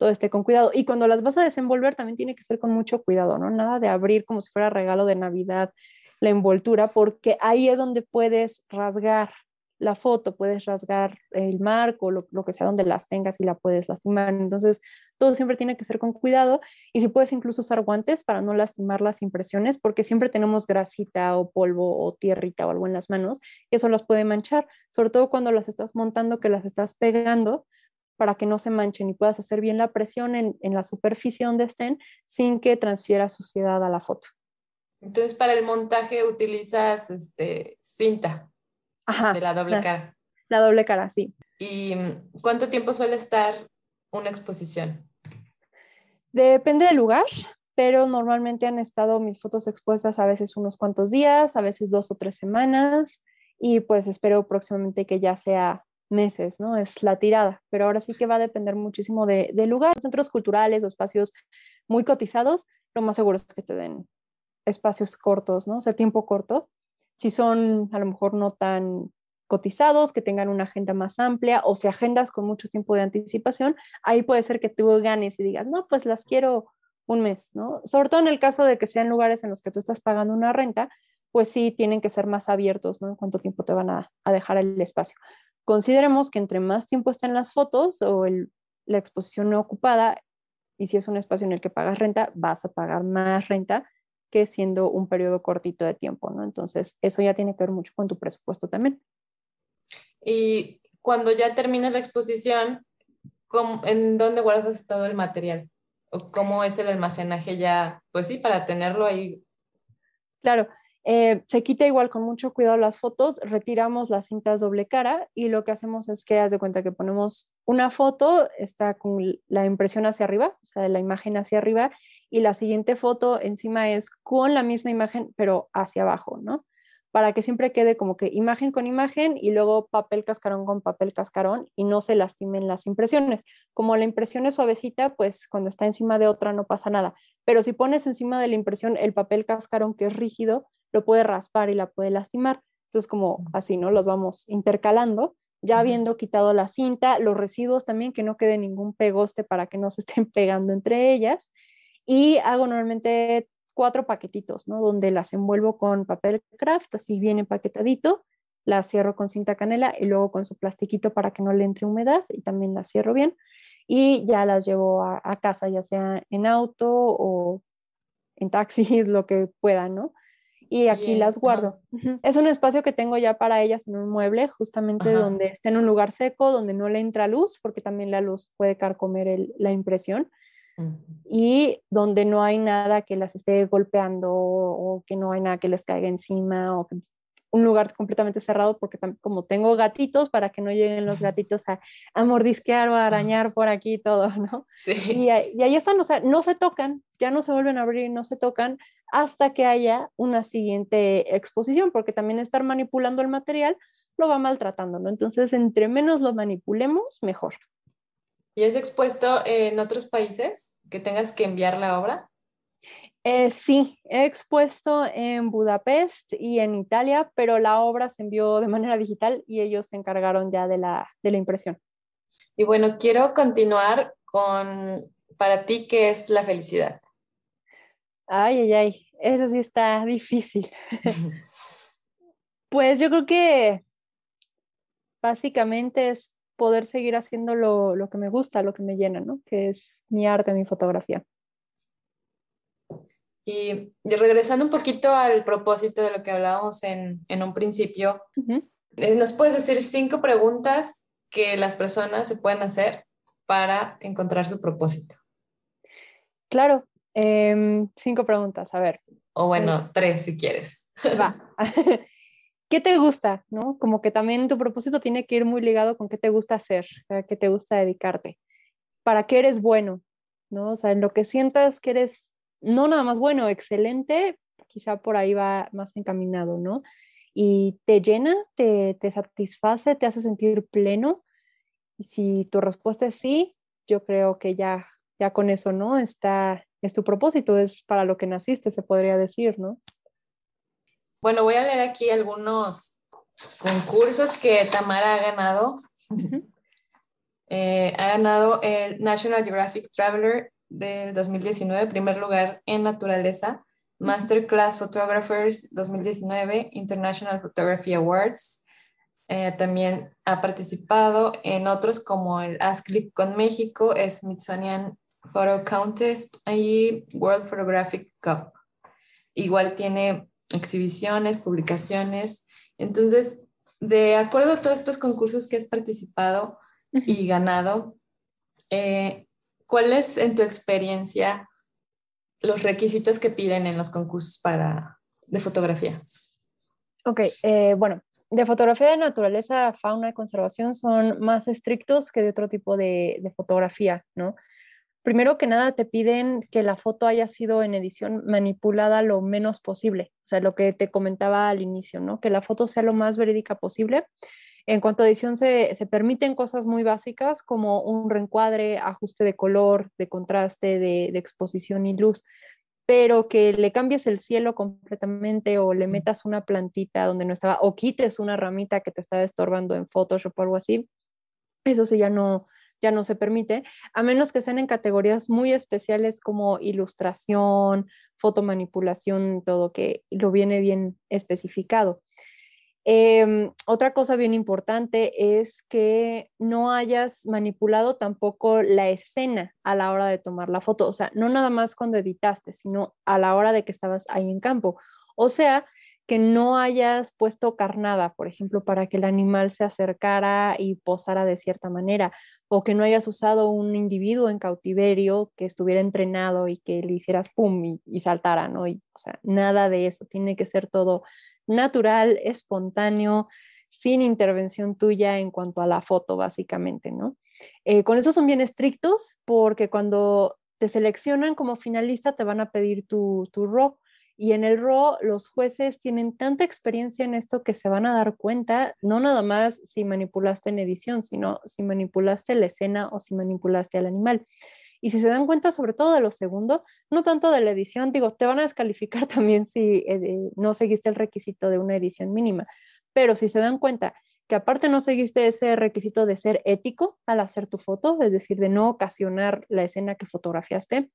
todo esté con cuidado. Y cuando las vas a desenvolver también tiene que ser con mucho cuidado, ¿no? Nada de abrir como si fuera regalo de Navidad la envoltura, porque ahí es donde puedes rasgar la foto, puedes rasgar el marco, lo, lo, que sea donde las tengas y la puedes lastimar. Entonces, todo siempre tiene que ser con cuidado y si puedes incluso usar guantes para no lastimar las impresiones, porque siempre tenemos grasita o polvo o tierrita o algo en las manos y eso las puede manchar, sobre todo cuando las estás montando, que las estás pegando para que no se manchen y puedas hacer bien la presión en, en la superficie donde estén sin que transfiera suciedad a la foto. Entonces, para el montaje utilizas este, cinta. De la doble cara. La doble cara, sí. ¿Y cuánto tiempo suele estar una exposición? Depende del lugar, pero normalmente han estado mis fotos expuestas a veces unos cuantos días, a veces dos o tres semanas, y pues espero próximamente que ya sea meses, ¿no? Es la tirada, pero ahora sí que va a depender muchísimo de, del lugar. Centros culturales o espacios muy cotizados, lo más seguro es que te den espacios cortos, ¿no? O sea, tiempo corto si son a lo mejor no tan cotizados, que tengan una agenda más amplia o si agendas con mucho tiempo de anticipación, ahí puede ser que tú ganes y digas, no, pues las quiero un mes, ¿no? Sobre todo en el caso de que sean lugares en los que tú estás pagando una renta, pues sí tienen que ser más abiertos, ¿no? En cuánto tiempo te van a, dejar el espacio. Consideremos que entre más tiempo estén las fotos o la exposición no ocupada, y si es un espacio en el que pagas renta, vas a pagar más renta que siendo un periodo cortito de tiempo, ¿no? Entonces, eso ya tiene que ver mucho con tu presupuesto también. Y cuando ya termina la exposición, ¿en dónde guardas todo el material? ¿O cómo es el almacenaje ya? Pues sí, para tenerlo ahí. Claro, eh, se quita igual con mucho cuidado las fotos, retiramos las cintas doble cara y lo que hacemos es que haz de cuenta que ponemos una foto, está con la impresión hacia arriba, o sea, la imagen hacia arriba, y la siguiente foto encima es con la misma imagen, pero hacia abajo, ¿no? Para que siempre quede como que imagen con imagen y luego papel cascarón con papel cascarón y no se lastimen las impresiones. Como la impresión es suavecita, pues cuando está encima de otra no pasa nada. Pero si pones encima de la impresión el papel cascarón que es rígido, lo puede raspar y la puede lastimar. Entonces, como así, ¿no? Los vamos intercalando ya habiendo quitado la cinta, los residuos también, que no quede ningún pegoste para que no se estén pegando entre ellas y hago normalmente cuatro paquetitos, ¿no? Donde las envuelvo con papel craft, así bien empaquetadito, las cierro con cinta canela y luego con su plastiquito para que no le entre humedad y también las cierro bien y ya las llevo a, casa, ya sea en auto o en taxi, lo que pueda, ¿no? y aquí las guardo. Es un espacio que tengo ya para ellas en un mueble, justamente donde esté en un lugar seco, donde no le entra luz, porque también la luz puede carcomer la impresión y donde no hay nada que las esté golpeando o que no hay nada que les caiga encima o un lugar completamente cerrado porque como tengo gatitos para que no lleguen los gatitos a, a mordisquear o a arañar por aquí todo, ¿no? Sí. Y, ahí están, o sea, no se tocan, ya no se vuelven a abrir, no se tocan hasta que haya una siguiente exposición porque también estar manipulando el material lo va maltratando, ¿no? Entonces, entre menos lo manipulemos, mejor. ¿Y es expuesto en otros países que tengas que enviar la obra? Eh, sí, he expuesto en Budapest y en Italia, pero la obra se envió de manera digital y ellos se encargaron ya de la, de la impresión. Y bueno, quiero continuar con, para ti, ¿qué es la felicidad? Ay, ay, ay, eso sí está difícil. pues yo creo que básicamente es poder seguir haciendo lo, lo, que me gusta, lo que me llena, ¿no? Que es mi arte, mi fotografía. Y, regresando un poquito al propósito de lo que hablábamos en, en un principio, eh, ¿nos puedes decir cinco preguntas que las personas se pueden hacer para encontrar su propósito? Claro, em, cinco preguntas, a ver. O bueno, eh, tres si quieres. Va. ¿qué te gusta? ¿no? Como que también tu propósito tiene que ir muy ligado con qué te gusta hacer, a qué te gusta dedicarte, para qué eres bueno, ¿no? O sea, en lo que sientas que eres no nada más bueno, excelente, quizá por ahí va más encaminado, ¿no? Y te llena, te, te satisface, te hace sentir pleno. Y si tu respuesta es sí, yo creo que ya, ya con eso, ¿no? Está, es tu propósito, es para lo que naciste, se podría decir, ¿no? Bueno, voy a leer aquí algunos concursos que Tamara ha ganado. Eh, ha ganado el National Geographic Traveler del 2019, primer lugar en naturaleza. Masterclass Photographers 2019, International Photography Awards. Eh, también ha participado en otros como el ASCLIP con México, Smithsonian Photo Contest y World Photographic Cup. Igual tiene exhibiciones, publicaciones. Entonces, de acuerdo a todos estos concursos que has participado y ganado, eh, ¿cuáles en tu experiencia los requisitos que piden en los concursos para, de fotografía? Ok, eh, bueno, de fotografía de naturaleza, fauna y conservación son más estrictos que de otro tipo de, de fotografía, ¿no? Primero que nada te piden que la foto haya sido en edición manipulada lo menos posible, o sea, lo que te comentaba al inicio, ¿no? Que la foto sea lo más verídica posible. En cuanto a edición, se, permiten cosas muy básicas como un reencuadre, ajuste de color, de contraste, de, exposición y luz, pero que le cambies el cielo completamente o le metas una plantita donde no estaba, o quites una ramita que te estaba estorbando en Photoshop o algo así, eso sí ya no, ya no se permite, a menos que sean en categorías muy especiales como ilustración, fotomanipulación, todo que lo viene bien especificado. Em, otra cosa bien importante es que no hayas manipulado tampoco la escena a la hora de tomar la foto, o sea, no nada más cuando editaste, sino a la hora de que estabas ahí en campo. O sea, que no hayas puesto carnada, por ejemplo, para que el animal se acercara y posara de cierta manera, o que no hayas usado un individuo en cautiverio que estuviera entrenado y que le hicieras pum y, saltara, ¿no? Y, o sea, nada de eso, tiene que ser todo natural, espontáneo, sin intervención tuya en cuanto a la foto, básicamente, ¿no? Eh, con eso son bien estrictos porque cuando te seleccionan como finalista te van a pedir tu, tu y en el RO, los jueces tienen tanta experiencia en esto que se van a dar cuenta, no nada más si manipulaste en edición, sino si manipulaste la escena o si manipulaste al animal. Y si se dan cuenta sobre todo de lo segundo, no tanto de la edición, digo, te van a descalificar también si eh, no seguiste el requisito de una edición mínima, pero si se dan cuenta que aparte no seguiste ese requisito de ser ético al hacer tu foto, es decir, de no ocasionar la escena que fotografiaste,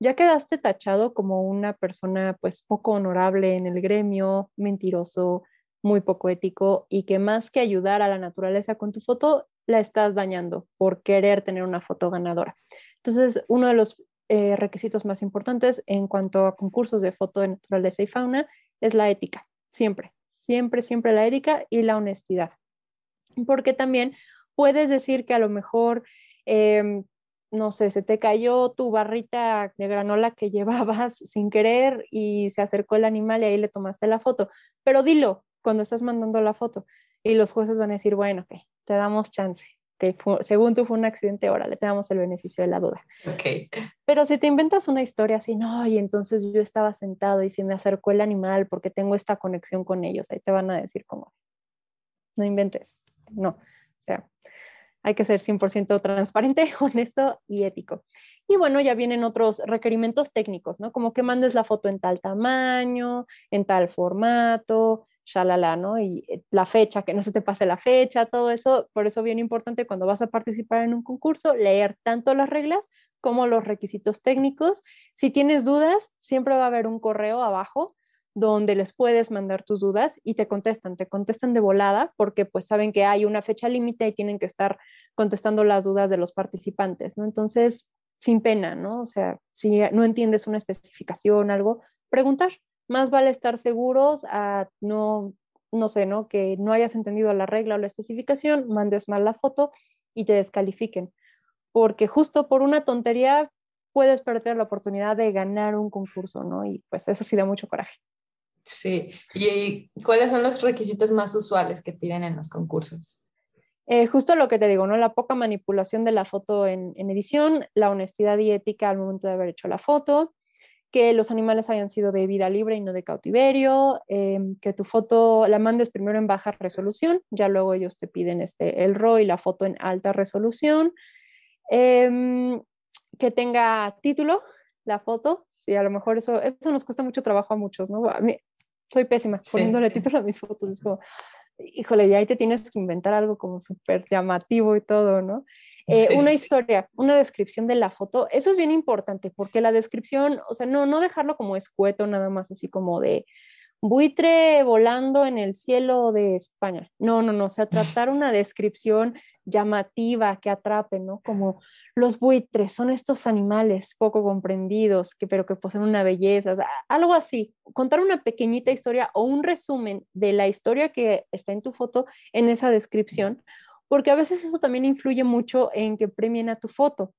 ya quedaste tachado como una persona pues poco honorable en el gremio, mentiroso, muy poco ético y que más que ayudar a la naturaleza con tu foto, la estás dañando por querer tener una foto ganadora. Entonces, uno de los eh, requisitos más importantes en cuanto a concursos de foto de naturaleza y fauna es la ética, siempre, siempre, siempre la ética y la honestidad. Porque también puedes decir que a lo mejor em, no sé, se te cayó tu barrita de granola que llevabas sin querer y se acercó el animal y ahí le tomaste la foto. Pero dilo cuando estás mandando la foto y los jueces van a decir, bueno, ok, te damos chance, que según tú fue un accidente, ahora le damos el beneficio de la duda. Ok. Pero si te inventas una historia así, no, y entonces yo estaba sentado y se me acercó el animal porque tengo esta conexión con ellos, ahí te van a decir como, no inventes, no, o sea, hay que ser 100% transparente, honesto y ético. Y bueno, ya vienen otros requerimientos técnicos, ¿no? Como que mandes la foto en tal tamaño, en tal formato, shalala, ¿no? Y eh, la fecha, que no se te pase la fecha, todo eso. Por eso bien importante cuando vas a participar en un concurso, leer tanto las reglas como los requisitos técnicos. Si tienes dudas, siempre va a haber un correo abajo donde les puedes mandar tus dudas y te contestan, te contestan de volada porque pues saben que hay una fecha límite y tienen que estar contestando las dudas de los participantes, ¿no? Entonces, sin pena, ¿no? O sea, si no entiendes una especificación, algo, preguntar. Más vale estar seguros a no, no sé, ¿no? Que no hayas entendido la regla o la especificación, mandes mal la foto y te descalifiquen. Porque justo por una tontería puedes perder la oportunidad de ganar un concurso, ¿no? Y pues eso sí da mucho coraje. Sí, ¿y cuáles son los requisitos más usuales que piden en los concursos? Eh, justo lo que te digo, ¿no? La poca manipulación de la foto en, edición, la honestidad y ética al momento de haber hecho la foto, que los animales hayan sido de vida libre y no de cautiverio, em, que tu foto la mandes primero en baja resolución, ya luego ellos te piden este, el RAW y la foto en alta resolución, em, que tenga título la foto, sí, a lo mejor eso, eso nos cuesta mucho trabajo a muchos, ¿no? A mí, soy pésima poniéndole título a mis fotos, es como, híjole, y ahí te tienes que inventar algo como súper llamativo y todo, ¿no? Eh, una historia, una descripción de la foto, eso es bien importante porque la descripción, o sea, no, no dejarlo como escueto, nada más así como de buitre volando en el cielo de España. No, no, no, o sea, tratar una descripción llamativa que atrape, ¿no? Como los buitres son estos animales poco comprendidos, que, pero que poseen una belleza, algo así. Contar una pequeñita historia o un resumen de la historia que está en tu foto en esa descripción porque a veces eso también influye mucho en que premien a tu foto.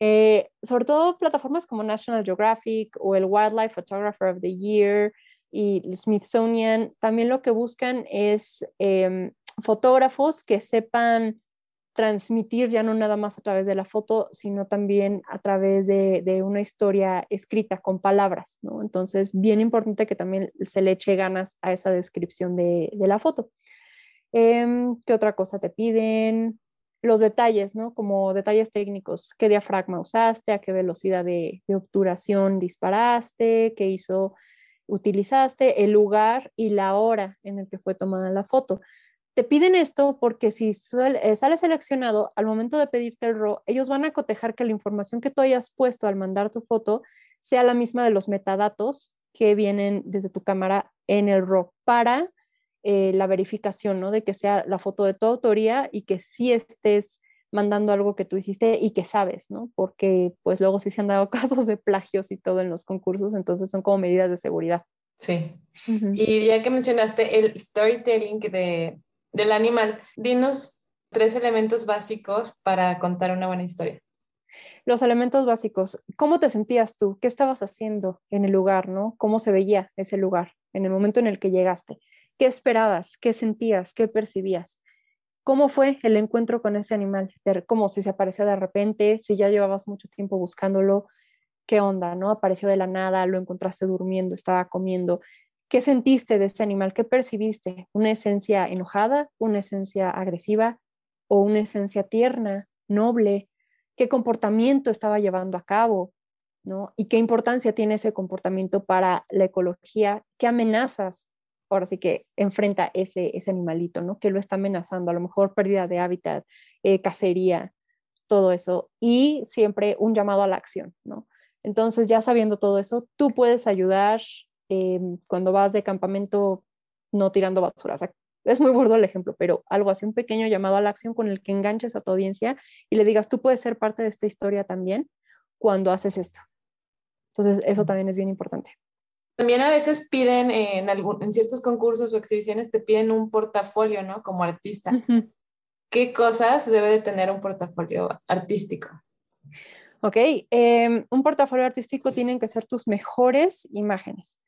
Eh, sobre todo plataformas como National Geographic o el Wildlife Photographer of the Year y Smithsonian, también lo que buscan es em, fotógrafos que sepan transmitir ya no nada más a través de la foto, sino también a través de, una historia escrita con palabras, ¿no? Entonces, bien importante que también se le eche ganas a esa descripción de la foto. Em, ¿Qué otra cosa te piden? Los detalles, ¿no? Como detalles técnicos, qué diafragma usaste, a qué velocidad de, obturación disparaste, qué hizo utilizaste, el lugar y la hora en el que fue tomada la foto. Te piden esto porque si eh, sale seleccionado al momento de pedirte el RAW, ellos van a cotejar que la información que tú hayas puesto al mandar tu foto sea la misma de los metadatos que vienen desde tu cámara en el RAW para eh, la verificación, ¿no? De que sea la foto de tu autoría y que sí estés mandando algo que tú hiciste y que sabes, ¿no? Porque pues luego sí se han dado casos de plagios y todo en los concursos, entonces son como medidas de seguridad. Sí. Y ya que mencionaste el storytelling de, del animal, dinos tres elementos básicos para contar una buena historia. Los elementos básicos, ¿cómo te sentías tú? ¿Qué estabas haciendo en el lugar, no? ¿Cómo se veía ese lugar en el momento en el que llegaste? ¿Qué esperabas? ¿Qué sentías? ¿Qué percibías? ¿Cómo fue el encuentro con ese animal? ¿Cómo si se apareció de repente? Si ya llevabas mucho tiempo buscándolo, ¿qué onda? ¿No? Apareció de la nada, lo encontraste durmiendo, estaba comiendo. ¿Qué sentiste de ese animal? ¿Qué percibiste? ¿Una esencia enojada? ¿Una esencia agresiva? ¿O una esencia tierna, noble? ¿Qué comportamiento estaba llevando a cabo? ¿no? ¿Y qué importancia tiene ese comportamiento para la ecología? ¿Qué amenazas ahora sí que enfrenta ese, ese animalito, ¿no? Que lo está amenazando, a lo mejor pérdida de hábitat, eh, cacería, todo eso, y siempre un llamado a la acción, ¿no? Entonces, ya sabiendo todo eso, tú puedes ayudar em, cuando vas de campamento no tirando basura. es muy burdo el ejemplo, pero algo así, un pequeño llamado a la acción con el que enganches a tu audiencia y le digas, tú puedes ser parte de esta historia también cuando haces esto. Entonces, eso también es bien importante. También a veces piden en, en ciertos concursos o exhibiciones, te piden un portafolio, ¿no? Como artista. ¿Qué cosas debe de tener un portafolio artístico? Ok, em, un portafolio artístico tienen que ser tus mejores imágenes.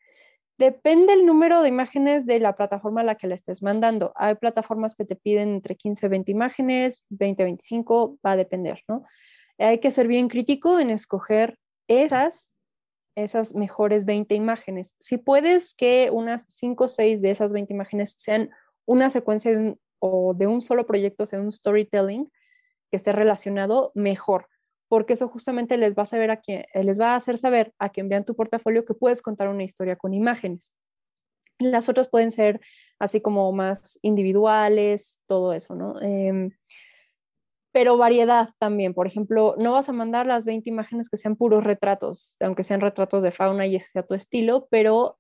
Depende el número de imágenes de la plataforma a la que le estés mandando. Hay plataformas que te piden entre 15 y 20 imágenes, 20 25, va a depender, ¿no? Hay que ser bien crítico en escoger esas esas mejores 20 imágenes. Si puedes que unas 5 o 6 de esas 20 imágenes sean una secuencia de un, o de un solo proyecto, sea un storytelling que esté relacionado, mejor, porque eso justamente les va a saber a quien, eh, les va a hacer saber a quien vean tu portafolio que puedes contar una historia con imágenes. Las otras pueden ser así como más individuales, todo eso, ¿no? Em, pero variedad también. Por ejemplo, no vas a mandar las 20 imágenes que sean puros retratos, aunque sean retratos de fauna y ese sea tu estilo, pero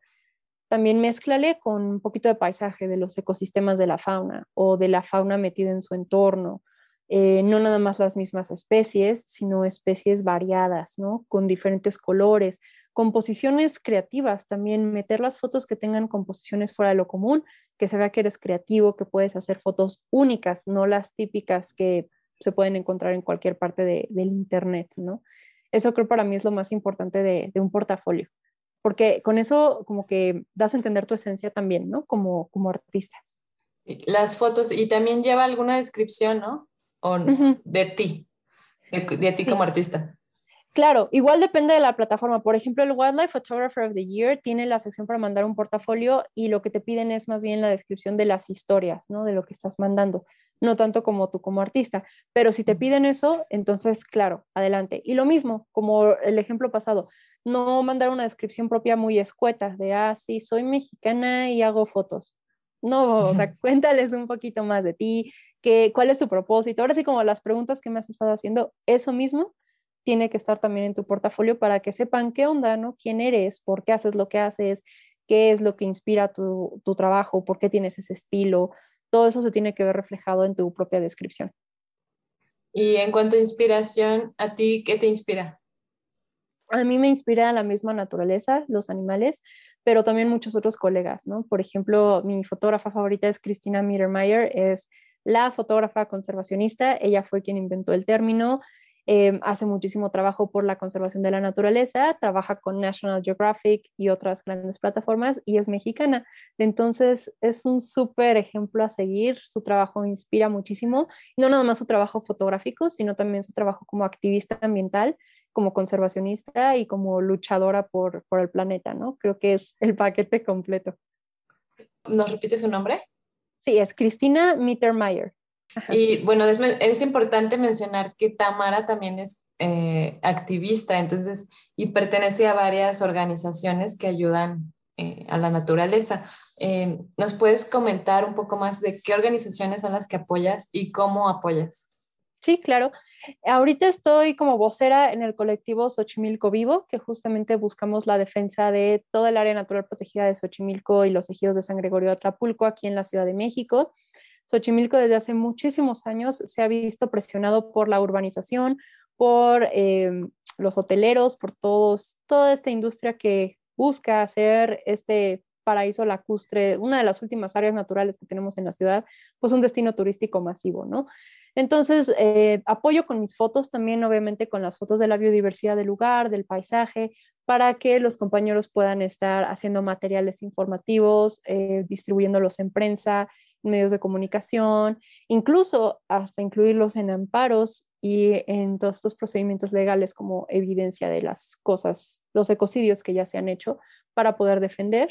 también mézclale con un poquito de paisaje de los ecosistemas de la fauna o de la fauna metida en su entorno. Eh, no nada más las mismas especies, sino especies variadas, ¿no? Con diferentes colores, composiciones creativas, también meter las fotos que tengan composiciones fuera de lo común, que se vea que eres creativo, que puedes hacer fotos únicas, no las típicas que se pueden encontrar en cualquier parte del Internet, ¿no? Eso creo para mí es lo más importante de, un portafolio, porque con eso como que das a entender tu esencia también, ¿no? Como, como artista. Las fotos, y también lleva alguna descripción, ¿no? O, De ti, de, ti como artista. Claro, igual depende de la plataforma. Por ejemplo, el Wildlife Photographer of the Year tiene la sección para mandar un portafolio y lo que te piden es más bien la descripción de las historias, ¿no? De lo que estás mandando, no tanto como tú como artista. Pero si te piden eso, entonces, claro, adelante. Y lo mismo, como el ejemplo pasado, no mandar una descripción propia muy escueta de, ah, sí, soy mexicana y hago fotos. No, o sea, cuéntales un poquito más de ti, que, cuál es tu propósito. Ahora sí, como las preguntas que me has estado haciendo, eso mismo tiene que estar también en tu portafolio para que sepan qué onda, ¿no? ¿Quién eres? ¿Por qué haces lo que haces? ¿Qué es lo que inspira tu, tu trabajo? ¿Por qué tienes ese estilo? Todo eso se tiene que ver reflejado en tu propia descripción. Y en cuanto a inspiración, ¿a ti qué te inspira? A mí me inspira la misma naturaleza, los animales, pero también muchos otros colegas, ¿no? Por ejemplo, mi fotógrafa favorita es Cristina Mittermeier, es la fotógrafa conservacionista, ella fue quien inventó el término, Em, hace muchísimo trabajo por la conservación de la naturaleza, trabaja con National Geographic y otras grandes plataformas y es mexicana. Entonces es un súper ejemplo a seguir, su trabajo inspira muchísimo, no nada más su trabajo fotográfico, sino también su trabajo como activista ambiental, como conservacionista y como luchadora por, por el planeta, ¿no? Creo que es el paquete completo. ¿Nos repite su nombre? Sí, es Cristina Mittermeier. Y bueno, es, importante mencionar que Tamara también es eh, activista, entonces, y pertenece a varias organizaciones que ayudan eh, a la naturaleza. Eh, ¿Nos puedes comentar un poco más de qué organizaciones son las que apoyas y cómo apoyas? Sí, claro. Ahorita estoy como vocera en el colectivo Xochimilco Vivo, que justamente buscamos la defensa de toda el área natural protegida de Xochimilco y los ejidos de San Gregorio Atlapulco aquí en la Ciudad de México. Xochimilco desde hace muchísimos años se ha visto presionado por la urbanización, por em, los hoteleros, por todos, toda esta industria que busca hacer este paraíso lacustre, una de las últimas áreas naturales que tenemos en la ciudad, pues un destino turístico masivo, ¿no? Entonces, eh, apoyo con mis fotos también, obviamente, con las fotos de la biodiversidad del lugar, del paisaje, para que los compañeros puedan estar haciendo materiales informativos, eh, distribuyéndolos en prensa, medios de comunicación, incluso hasta incluirlos en amparos y en todos estos procedimientos legales como evidencia de las cosas, los ecocidios que ya se han hecho para poder defender.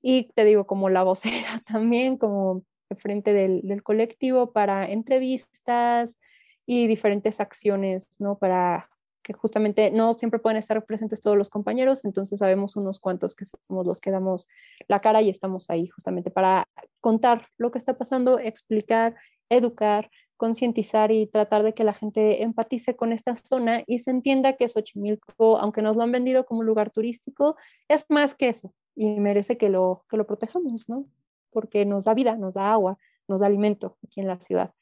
Y te digo, como la vocera también, como frente del, del colectivo para entrevistas y diferentes acciones, ¿no? Para que justamente no siempre pueden estar presentes todos los compañeros, entonces sabemos unos cuantos que somos los que damos la cara y estamos ahí justamente para contar lo que está pasando, explicar, educar, concientizar y tratar de que la gente empatice con esta zona y se entienda que Xochimilco, aunque nos lo han vendido como un lugar turístico, es más que eso y merece que lo, que lo protejamos, ¿no? Porque nos da vida, nos da agua, nos da alimento aquí en la ciudad.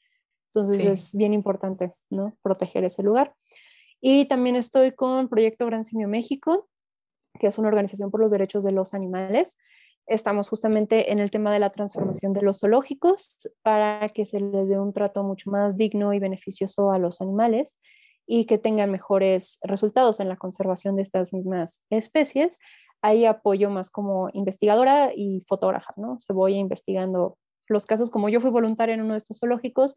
Entonces es bien importante, ¿no? Proteger ese lugar. Y también estoy con Proyecto Gran Simio México, que es una organización por los derechos de los animales. Estamos justamente en el tema de la transformación de los zoológicos para que se les dé un trato mucho más digno y beneficioso a los animales y que tengan mejores resultados en la conservación de estas mismas especies. Ahí apoyo más como investigadora y fotógrafa, ¿no? Se voy investigando los casos, como yo fui voluntaria en uno de estos zoológicos,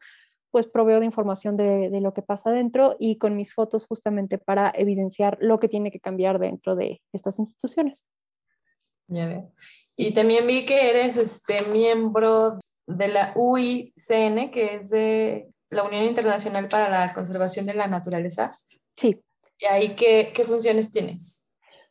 pues proveo de información de, lo que pasa dentro y con mis fotos justamente para evidenciar lo que tiene que cambiar dentro de estas instituciones. Ya veo. Y también vi que eres este miembro de la UICN, que es de la Unión Internacional para la Conservación de la Naturaleza. Sí. ¿Y ahí qué, qué funciones tienes?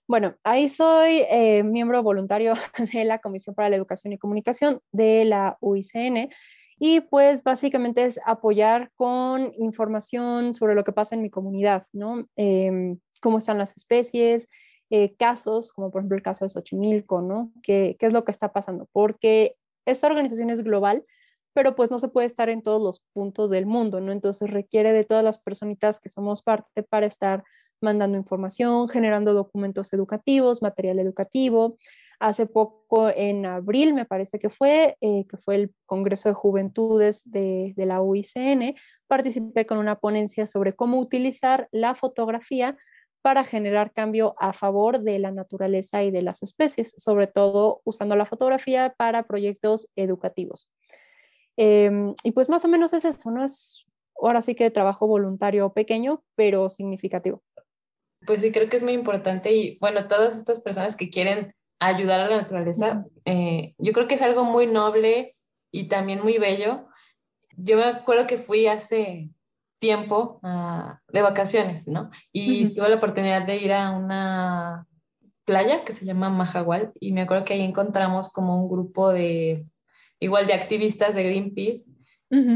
Bueno, ahí soy eh, miembro voluntario de la Comisión para la Educación y Comunicación de la UICN y pues básicamente es apoyar con información sobre lo que pasa en mi comunidad, ¿no? Em, cómo están las especies, eh, casos, como por ejemplo el caso de Xochimilco, ¿no? ¿Qué, ¿Qué es lo que está pasando? Porque esta organización es global, pero pues no se puede estar en todos los puntos del mundo, ¿no? Entonces requiere de todas las personitas que somos parte para estar mandando información, generando documentos educativos, material educativo, Hace poco, en abril, me parece que fue, eh, que fue el Congreso de Juventudes de, la UICN, participé con una ponencia sobre cómo utilizar la fotografía para generar cambio a favor de la naturaleza y de las especies, sobre todo usando la fotografía para proyectos educativos. Em, y pues más o menos es eso. Es ahora sí que trabajo voluntario pequeño, pero significativo. Pues sí, creo que es muy importante y bueno, todas estas personas que quieren ayudar a la naturaleza, eh, yo creo que es algo muy noble y también muy bello. Yo me acuerdo que fui hace tiempo ah, de vacaciones, ¿no? Y tuve la oportunidad de ir a una playa que se llama Mahahual y me acuerdo que ahí encontramos como un grupo de, igual de activistas de Greenpeace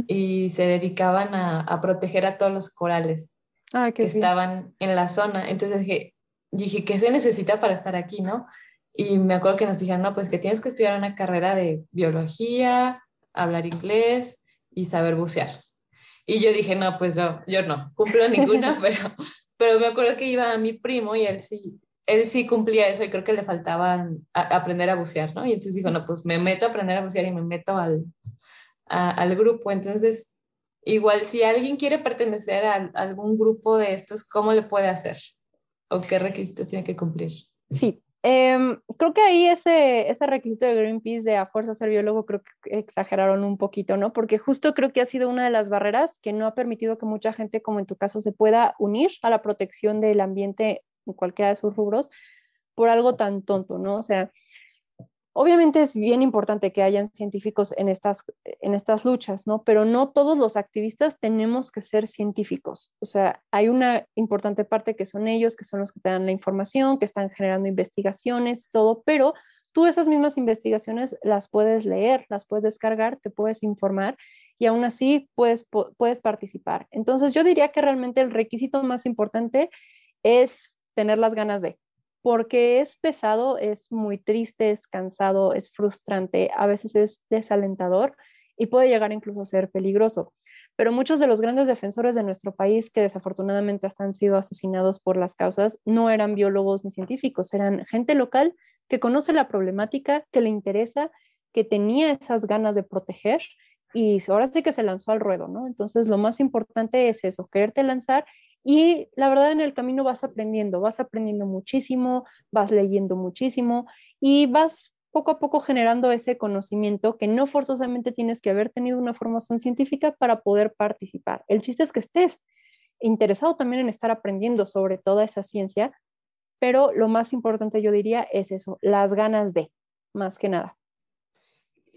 y se dedicaban a, proteger a todos los corales que estaban en la zona. Entonces dije, dije, ¿qué se necesita para estar aquí, no? Y me acuerdo que nos dijeron, no, pues que tienes que estudiar una carrera de biología, hablar inglés y saber bucear. Y yo dije, no, pues no, yo no, cumplo ninguna, pero, pero me acuerdo que iba a mi primo y él sí, él sí cumplía eso y creo que le faltaba aprender a bucear, ¿no? Y entonces dijo, no, pues me meto a aprender a bucear y me meto al, al grupo. Entonces, igual si alguien quiere pertenecer a, algún grupo de estos, ¿cómo le puede hacer? ¿O qué requisitos tiene que cumplir? Sí, em, creo que ahí ese, ese requisito de Greenpeace de a fuerza ser biólogo creo que exageraron un poquito, ¿no? Porque justo creo que ha sido una de las barreras que no ha permitido que mucha gente, como en tu caso, se pueda unir a la protección del ambiente en cualquiera de sus rubros por algo tan tonto, ¿no? O sea, Obviamente es bien importante que hayan científicos en estas, en estas luchas, ¿no? Pero no todos los activistas tenemos que ser científicos. O sea, hay una importante parte que son ellos, que son los que te dan la información, que están generando investigaciones, todo, pero tú esas mismas investigaciones las puedes leer, las puedes descargar, te puedes informar y aún así puedes, puedes participar. Entonces yo diría que realmente el requisito más importante es tener las ganas de, porque es pesado, es muy triste, es cansado, es frustrante, a veces es desalentador y puede llegar incluso a ser peligroso. Pero muchos de los grandes defensores de nuestro país que desafortunadamente hasta han sido asesinados por las causas no eran biólogos ni científicos, eran gente local que conoce la problemática, que le interesa, que tenía esas ganas de proteger y ahora sí que se lanzó al ruedo, ¿no? Entonces lo más importante es eso, quererte lanzar y la verdad en el camino vas aprendiendo, vas aprendiendo muchísimo, vas leyendo muchísimo y vas poco a poco generando ese conocimiento que no forzosamente tienes que haber tenido una formación científica para poder participar. El chiste es que estés interesado también en estar aprendiendo sobre toda esa ciencia, pero lo más importante yo diría es eso, las ganas de, más que nada.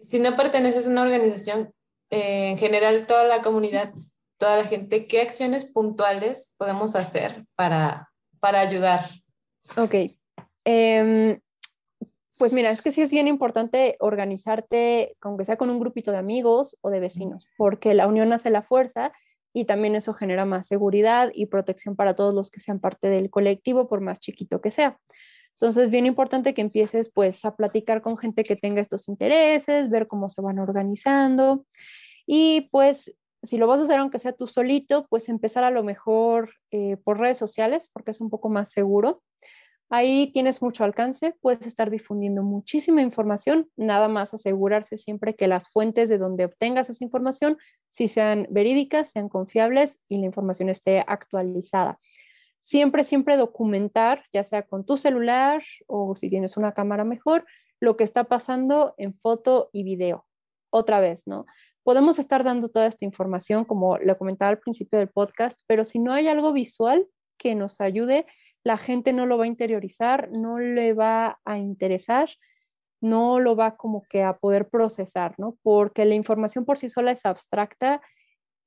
Si no perteneces a una organización, eh, en general toda la comunidad toda la gente, ¿qué acciones puntuales podemos hacer para, para ayudar? Ok. Em, pues mira, es que sí es bien importante organizarte, aunque sea con un grupito de amigos o de vecinos, porque la unión hace la fuerza y también eso genera más seguridad y protección para todos los que sean parte del colectivo, por más chiquito que sea. Entonces, bien importante que empieces pues a platicar con gente que tenga estos intereses, ver cómo se van organizando y pues si lo vas a hacer aunque sea tú solito, pues empezar a lo mejor eh, por redes sociales, porque es un poco más seguro. Ahí tienes mucho alcance, puedes estar difundiendo muchísima información, nada más asegurarse siempre que las fuentes de donde obtengas esa información sean verídicas, sean confiables y la información esté actualizada. Siempre, siempre documentar, ya sea con tu celular o si tienes una cámara mejor, lo que está pasando en foto y video. Otra vez, ¿no? Podemos estar dando toda esta información, como lo comentaba al principio del podcast, pero si no hay algo visual que nos ayude, la gente no lo va a interiorizar, no le va a interesar, no lo va como que a poder procesar, ¿no? Porque la información por sí sola es abstracta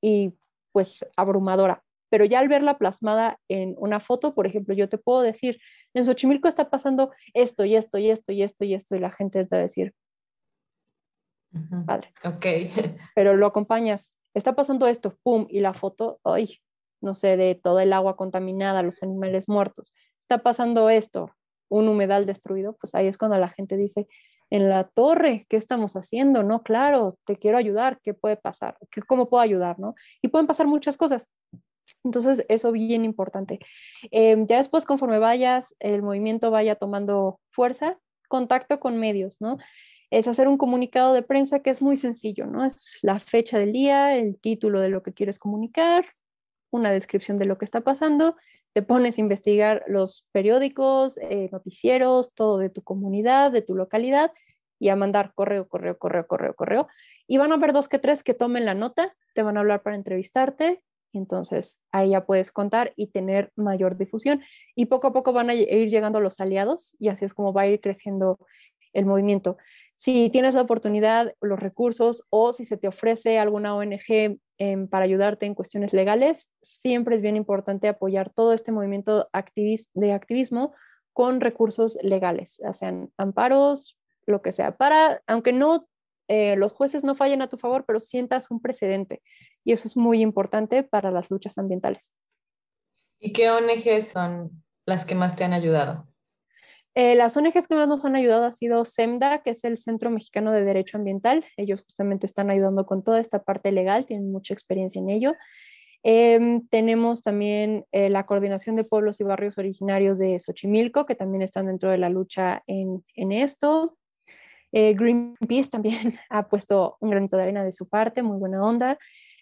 y pues abrumadora. Pero ya al verla plasmada en una foto, por ejemplo, yo te puedo decir, en Xochimilco está pasando esto y esto y esto y esto y esto, y la gente te va a decir, Padre. Ok. Pero lo acompañas, está pasando esto, pum, y la foto, ay, no sé, de todo el agua contaminada, los animales muertos, está pasando esto, un humedal destruido, pues ahí es cuando la gente dice, en la torre, ¿qué estamos haciendo? No, claro, te quiero ayudar, ¿qué puede pasar? ¿Qué, ¿Cómo puedo ayudar? ¿no? Y pueden pasar muchas cosas. Entonces, eso bien importante. Em, ya después, conforme vayas, el movimiento vaya tomando fuerza, contacto con medios, ¿no? Es hacer un comunicado de prensa que es muy sencillo, ¿no? Es la fecha del día, el título de lo que quieres comunicar, una descripción de lo que está pasando, te pones a investigar los periódicos, eh, noticieros, todo de tu comunidad, de tu localidad y a mandar correo, correo, correo, correo, correo. Y van a haber dos que tres que tomen la nota, te van a hablar para entrevistarte Entonces, ahí ya puedes contar y tener mayor difusión. Y poco a poco van a ir llegando los aliados y así es como va a ir creciendo el movimiento. Si tienes la oportunidad, los recursos o si se te ofrece alguna ONG em, para ayudarte en cuestiones legales, siempre es bien importante apoyar todo este movimiento de activismo con recursos legales, ya sean amparos, lo que sea, para, aunque no eh, los jueces no fallen a tu favor, pero sientas un precedente. Y eso es muy importante para las luchas ambientales. ¿Y qué ONGs son las que más te han ayudado? Eh, las ONGs que más nos han ayudado ha sido SEMDA, que es el Centro Mexicano de Derecho Ambiental. Ellos justamente están ayudando con toda esta parte legal, tienen mucha experiencia en ello. Em, tenemos también eh, la Coordinación de Pueblos y Barrios Originarios de Xochimilco, que también están dentro de la lucha en, en esto. Eh, Greenpeace también ha puesto un granito de arena de su parte, muy buena onda.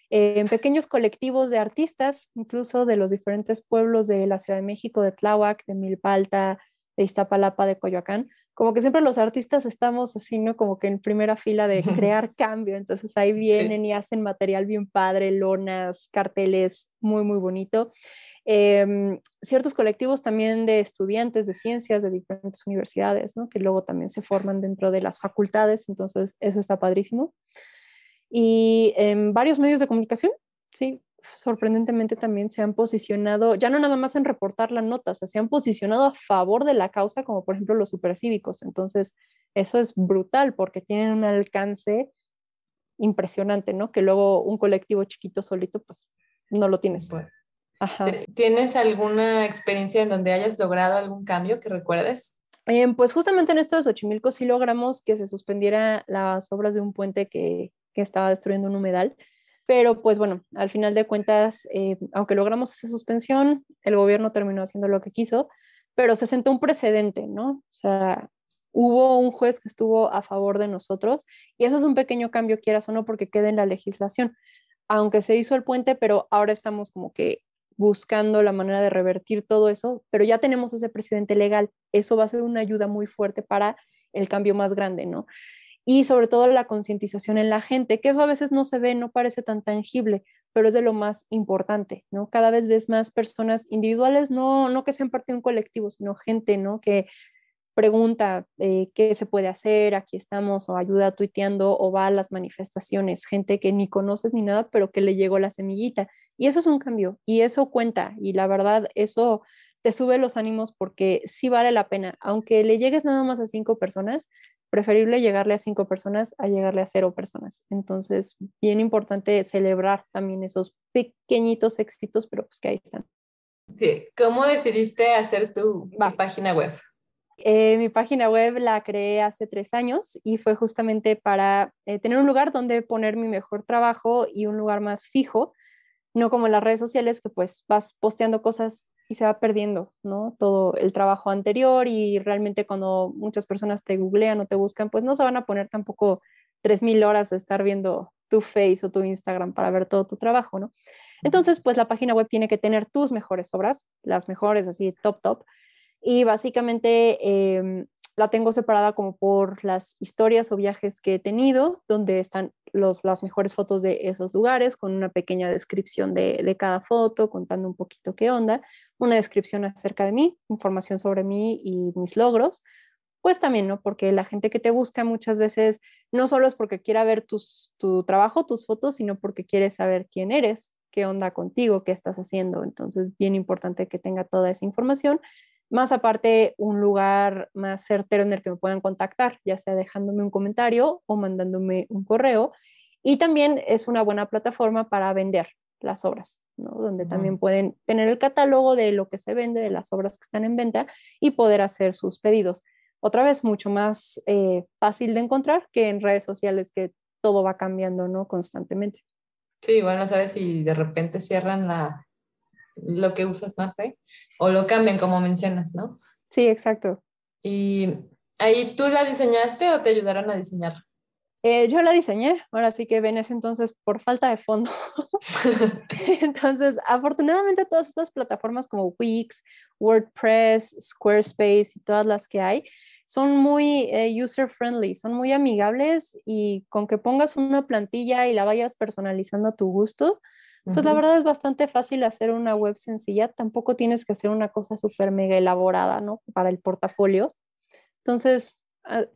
Eh, en pequeños colectivos de artistas, incluso de los diferentes pueblos de la Ciudad de México, de Tláhuac, de Milpalta, de Iztapalapa, de Coyoacán, como que siempre los artistas estamos así, ¿no? Como que en primera fila de crear cambio, entonces ahí vienen y hacen material bien padre, lonas, carteles, muy, muy bonito. Em, ciertos colectivos también de estudiantes de ciencias de diferentes universidades, ¿no? que luego también se forman dentro de las facultades, entonces eso está padrísimo. Y en varios medios de comunicación, sí, sorprendentemente también se han posicionado, ya no nada más en reportar la nota, o sea, se han posicionado a favor de la causa, como por ejemplo los supercívicos. Entonces, eso es brutal porque tienen un alcance impresionante, ¿no? Que luego un colectivo chiquito solito, pues no lo tienes. ¿Tienes alguna experiencia en donde hayas logrado algún cambio que recuerdes? Eh, pues justamente en esto de Xochimilco sí logramos que se suspendiera las obras de un puente que, que estaba destruyendo un humedal, pero pues bueno, al final de cuentas, eh, aunque logramos esa suspensión, el gobierno terminó haciendo lo que quiso, pero se sentó un precedente, ¿no? O sea, hubo un juez que estuvo a favor de nosotros y eso es un pequeño cambio, quieras o no, porque queda en la legislación. Aunque se hizo el puente, pero ahora estamos como que buscando la manera de revertir todo eso, pero ya tenemos ese precedente legal. Eso va a ser una ayuda muy fuerte para el cambio más grande, ¿no? Y sobre todo la concientización en la gente, que eso a veces no se ve, no parece tan tangible, pero es de lo más importante, ¿no? Cada vez ves más personas individuales, no, no que sean parte de un colectivo, sino gente, ¿no? Que pregunta eh, qué se puede hacer, aquí estamos, o ayuda tuiteando, o va a las manifestaciones, gente que ni conoces ni nada, pero que le llegó la semillita. Y eso es un cambio, y eso cuenta, y la verdad, eso te sube los ánimos porque sí vale la pena, aunque le llegues nada más a cinco personas, preferible llegarle a cinco personas a llegarle a cero personas. Entonces, bien importante celebrar también esos pequeñitos éxitos, pero pues que ahí están. Sí. ¿Cómo decidiste hacer tu página web? Eh, mi página web la creé hace tres años y fue justamente para eh, tener un lugar donde poner mi mejor trabajo y un lugar más fijo, no como en las redes sociales que pues vas posteando cosas y se va perdiendo, ¿no? Todo el trabajo anterior y realmente cuando muchas personas te googlean o te buscan, pues no se van a poner tampoco 3.000 horas de estar viendo tu Face o tu Instagram para ver todo tu trabajo, ¿no? Entonces, pues la página web tiene que tener tus mejores obras, las mejores, así, top, top, y básicamente em, la tengo separada como por las historias o viajes que he tenido, donde están los, las mejores fotos de esos lugares, con una pequeña descripción de, de, cada foto, contando un poquito qué onda, una descripción acerca de mí, información sobre mí y mis logros. Pues también, ¿no? Porque la gente que te busca muchas veces no solo es porque quiera ver tus, tu trabajo, tus fotos, sino porque quiere saber quién eres, qué onda contigo, qué estás haciendo. Entonces, bien importante que tenga toda esa información más aparte un lugar más certero en el que me puedan contactar, ya sea dejándome un comentario o mandándome un correo. Y también es una buena plataforma para vender las obras, ¿no? donde también pueden tener el catálogo de lo que se vende, de las obras que están en venta y poder hacer sus pedidos. Otra vez, mucho más eh, fácil de encontrar que en redes sociales que todo va cambiando ¿no? constantemente. Sí, igual no sabes si de repente cierran la, lo que usas, no sé, o lo cambien como mencionas, ¿no? Sí, exacto. ¿Y ahí tú la diseñaste o te ayudaron a diseñar? Eh, yo la diseñé, ahora sí que ven ese entonces por falta de fondo. entonces, afortunadamente todas estas plataformas como Wix, WordPress, Squarespace y todas las que hay son muy eh, user friendly, son muy amigables y con que pongas una plantilla y la vayas personalizando a tu gusto, Pues la verdad es bastante fácil hacer una web sencilla, tampoco tienes que hacer una cosa súper mega elaborada, ¿no? Para el portafolio. Entonces,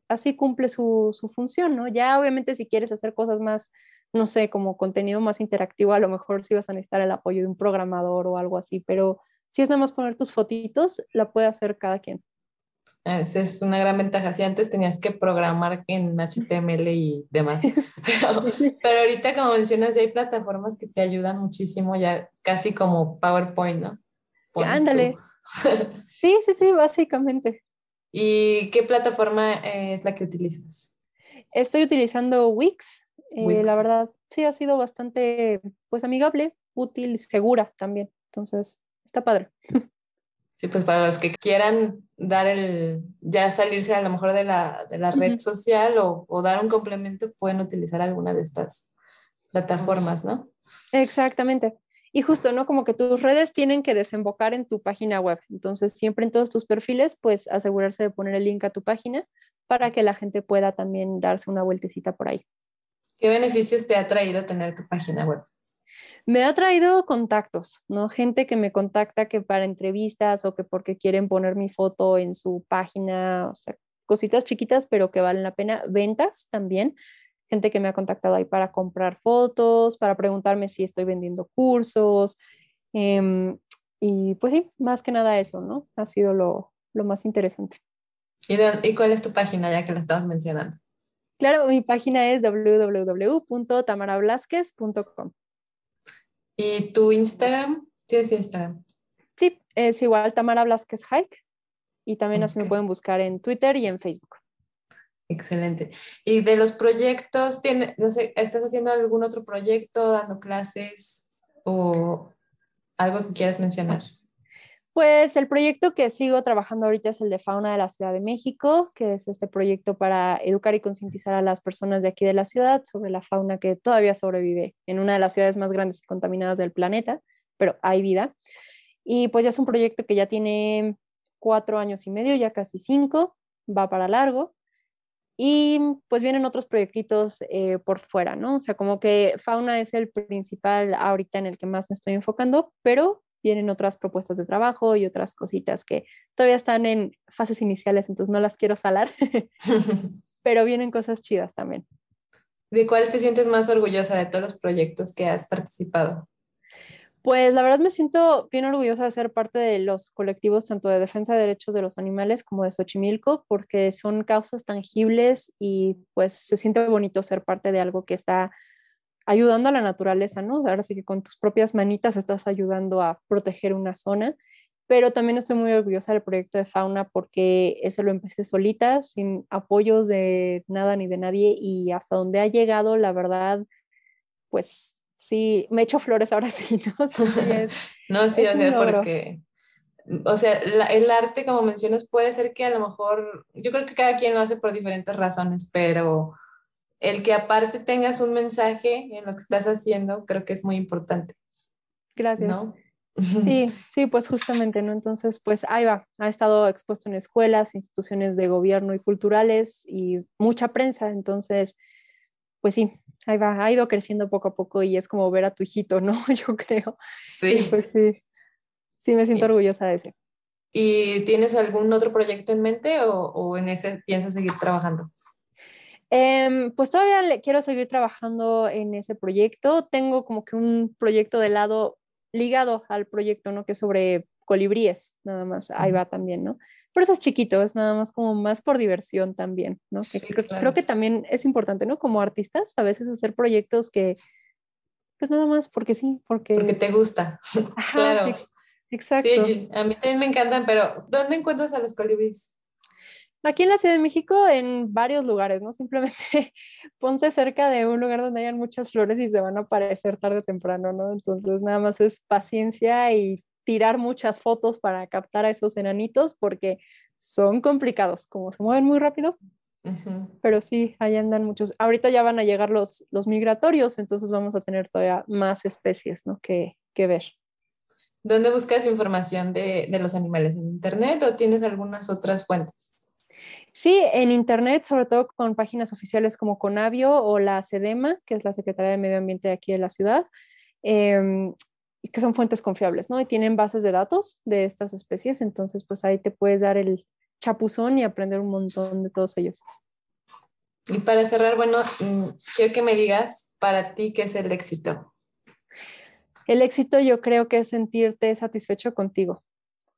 así cumple su, su, función, ¿no? Ya obviamente si quieres hacer cosas más, no sé, como contenido más interactivo, a lo mejor sí vas a necesitar el apoyo de un programador o algo así, pero si es nada más poner tus fotitos, la puede hacer cada quien. Esa es una gran ventaja. Si antes tenías que programar en HTML y demás. Pero, pero ahorita, como mencionas, ya hay plataformas que te ayudan muchísimo, ya casi como PowerPoint, ¿no? Ándale. sí, sí, sí, básicamente. ¿Y qué plataforma es la que utilizas? Estoy utilizando Wix. Eh, la verdad, sí, ha sido bastante, pues, amigable, útil, segura también. Entonces, está padre. Sí, pues para los que quieran dar el, ya salirse a lo mejor de la, de la red social o, o, dar un complemento, pueden utilizar alguna de estas plataformas, ¿no? Exactamente. Y justo, ¿no? Como que tus redes tienen que desembocar en tu página web. Entonces, siempre en todos tus perfiles, pues asegurarse de poner el link a tu página para que la gente pueda también darse una vueltecita por ahí. ¿Qué beneficios te ha traído tener tu página web? Me ha traído contactos, ¿no? Gente que me contacta que para entrevistas o que porque quieren poner mi foto en su página, o sea, cositas chiquitas, pero que valen la pena. Ventas también. Gente que me ha contactado ahí para comprar fotos, para preguntarme si estoy vendiendo cursos. Em, y pues sí, más que nada eso, ¿no? Ha sido lo, lo más interesante. ¿Y, ¿Y cuál es tu página ya que la estabas mencionando? Claro, mi página es www.tamarablasquez.com. ¿Y tu Instagram? ¿Tienes Instagram? Sí, es igual Tamara Blasquez Hike. Y también así me pueden buscar en Twitter y en Facebook. Excelente. ¿Y de los proyectos, tiene, no sé, estás haciendo algún otro proyecto, dando clases o algo que quieras mencionar? Pues el proyecto que sigo trabajando ahorita es el de Fauna de la Ciudad de México, que es este proyecto para educar y concientizar a las personas de aquí de la ciudad sobre la fauna que todavía sobrevive en una de las ciudades más grandes y contaminadas del planeta, pero hay vida. Y pues ya es un proyecto que ya tiene cuatro años y medio, ya casi cinco, va para largo. Y pues vienen otros proyectitos eh, por fuera, ¿no? O sea, como que fauna es el principal ahorita en el que más me estoy enfocando, pero vienen otras propuestas de trabajo y otras cositas que todavía están en fases iniciales, entonces no las quiero salar, pero vienen cosas chidas también. ¿De cuál te sientes más orgullosa de todos los proyectos que has participado? Pues la verdad me siento bien orgullosa de ser parte de los colectivos tanto de defensa de derechos de los animales como de Xochimilco, porque son causas tangibles y pues se siente bonito ser parte de algo que está ayudando a la naturaleza, ¿no? Ahora sí que con tus propias manitas estás ayudando a proteger una zona, pero también estoy muy orgullosa del proyecto de fauna porque ese lo empecé solita, sin apoyos de nada ni de nadie y hasta donde ha llegado, la verdad, pues sí, me echo flores ahora sí, ¿no? Sí, no, sí, o sea, porque, o sea, el arte, como mencionas, puede ser que a lo mejor, yo creo que cada quien lo hace por diferentes razones, pero el que aparte tengas un mensaje en lo que estás haciendo, creo que es muy importante. Gracias. Sí, sí, pues justamente, ¿no? Entonces, pues ahí va, ha estado expuesto en escuelas, instituciones de gobierno y culturales y mucha prensa, entonces, pues sí, ahí va, ha ido creciendo poco a poco y es como ver a tu hijito, ¿no? Yo creo. Sí. pues sí, sí me siento orgullosa de ese. ¿Y tienes algún otro proyecto en mente o, o en ese piensas seguir trabajando? Em, pues todavía le quiero seguir trabajando en ese proyecto. Tengo como que un proyecto de lado ligado al proyecto, ¿no? Que es sobre colibríes, nada más. Ahí va también, ¿no? Pero eso es chiquito, es nada más como más por diversión también, ¿no? creo, que también es importante, ¿no? Como artistas, a veces hacer proyectos que, pues nada más porque sí, porque... Porque te gusta, claro. Exacto. Sí, a mí también me encantan, pero ¿dónde encuentras a los colibríes? Aquí en la Ciudad de México, en varios lugares, ¿no? Simplemente ponte cerca de un lugar donde hayan muchas flores y se van a aparecer tarde o temprano, ¿no? Entonces nada más es paciencia y tirar muchas fotos para captar a esos enanitos porque son complicados, como se mueven muy rápido. Pero sí, ahí andan muchos. Ahorita ya van a llegar los, los migratorios, entonces vamos a tener todavía más especies, ¿no? Que, que ver. ¿Dónde buscas información de, de los animales? ¿En internet o tienes algunas otras fuentes? Sí, en Internet, sobre todo con páginas oficiales como Conavio o la SEDEMA, que es la Secretaría de Medio Ambiente de aquí de la ciudad. em, que son fuentes confiables, ¿no? Y tienen bases de datos de estas especies, entonces pues ahí te puedes dar el chapuzón y aprender un montón de todos ellos. Y para cerrar, bueno, mm, quiero que me digas para ti qué es el éxito. El éxito yo creo que es sentirte satisfecho contigo.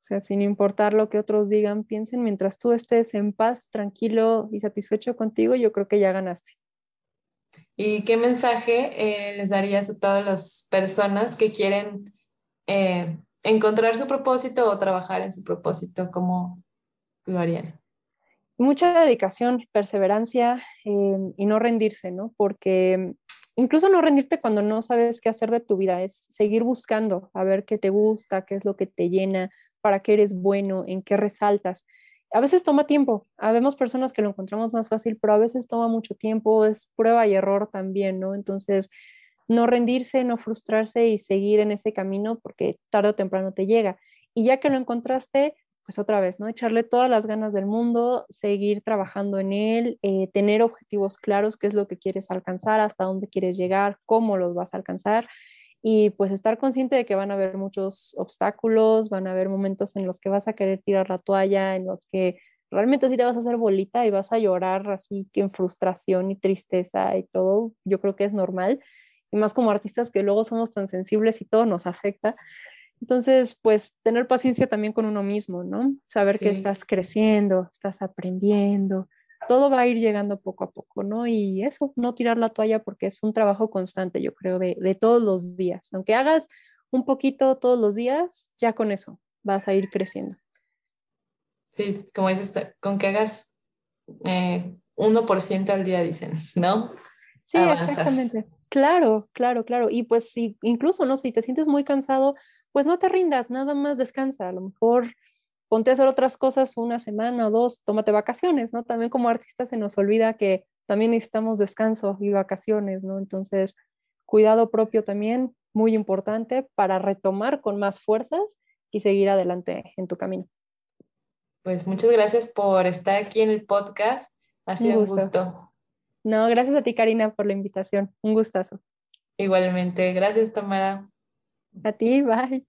O sea, sin importar lo que otros digan, piensen, mientras tú estés en paz, tranquilo y satisfecho contigo, yo creo que ya ganaste. ¿Y qué mensaje eh, les darías a todas las personas que quieren eh, encontrar su propósito o trabajar en su propósito? ¿Cómo lo harían? Mucha dedicación, perseverancia eh, y no rendirse, ¿no? Porque incluso no rendirte cuando no sabes qué hacer de tu vida, es seguir buscando a ver qué te gusta, qué es lo que te llena, para qué eres bueno, en qué resaltas a veces toma tiempo. Habemos personas que lo encontramos más fácil, pero a veces toma mucho tiempo, es prueba y error también, ¿no? Entonces, no rendirse, no frustrarse y seguir en ese camino porque tarde o temprano te llega. Y ya que lo encontraste, pues otra vez, ¿no? Echarle todas las ganas del mundo, seguir trabajando en él, eh, tener objetivos claros, qué es lo que quieres alcanzar, hasta dónde quieres llegar, cómo los vas a alcanzar y pues estar consciente de que van a haber muchos obstáculos, van a haber momentos en los que vas a querer tirar la toalla, en los que realmente sí te vas a hacer bolita y vas a llorar así que en frustración y tristeza y todo, yo creo que es normal, y más como artistas que luego somos tan sensibles y todo nos afecta. Entonces, pues tener paciencia también con uno mismo, ¿no? Saber que estás creciendo, estás aprendiendo, todo va a ir llegando poco a poco, ¿no? Y eso, no tirar la toalla porque es un trabajo constante, yo creo, de, de todos los días. Aunque hagas un poquito todos los días, ya con eso vas a ir creciendo. Sí, como dices, con que hagas eh, 1% al día, dicen, ¿no? Sí, exactamente. Claro, claro, claro. Y pues si incluso, ¿no? Si te sientes muy cansado, pues no te rindas, nada más descansa. A lo mejor ponte a hacer otras cosas una semana o dos, tómate vacaciones, ¿no? También como artistas se nos olvida que también necesitamos descanso y vacaciones, ¿no? Entonces, cuidado propio también, muy importante para retomar con más fuerzas y seguir adelante en tu camino. Pues muchas gracias por estar aquí en el podcast. Ha sido un gusto. No, gracias a ti, Karina, por la invitación. Un gustazo. Igualmente. Gracias, Tamara. A ti, bye.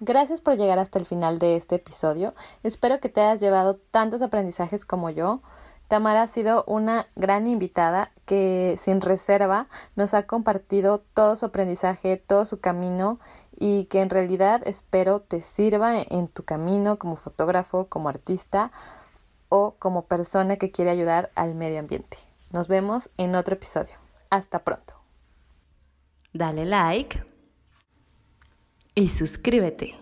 Gracias por llegar hasta el final de este episodio. Espero que te hayas llevado tantos aprendizajes como yo. Tamara ha sido una gran invitada que sin reserva nos ha compartido todo su aprendizaje, todo su camino y que en realidad espero te sirva en tu camino como fotógrafo, como artista o como persona que quiere ayudar al medio ambiente. Nos vemos en otro episodio. Hasta pronto. Dale like y suscríbete.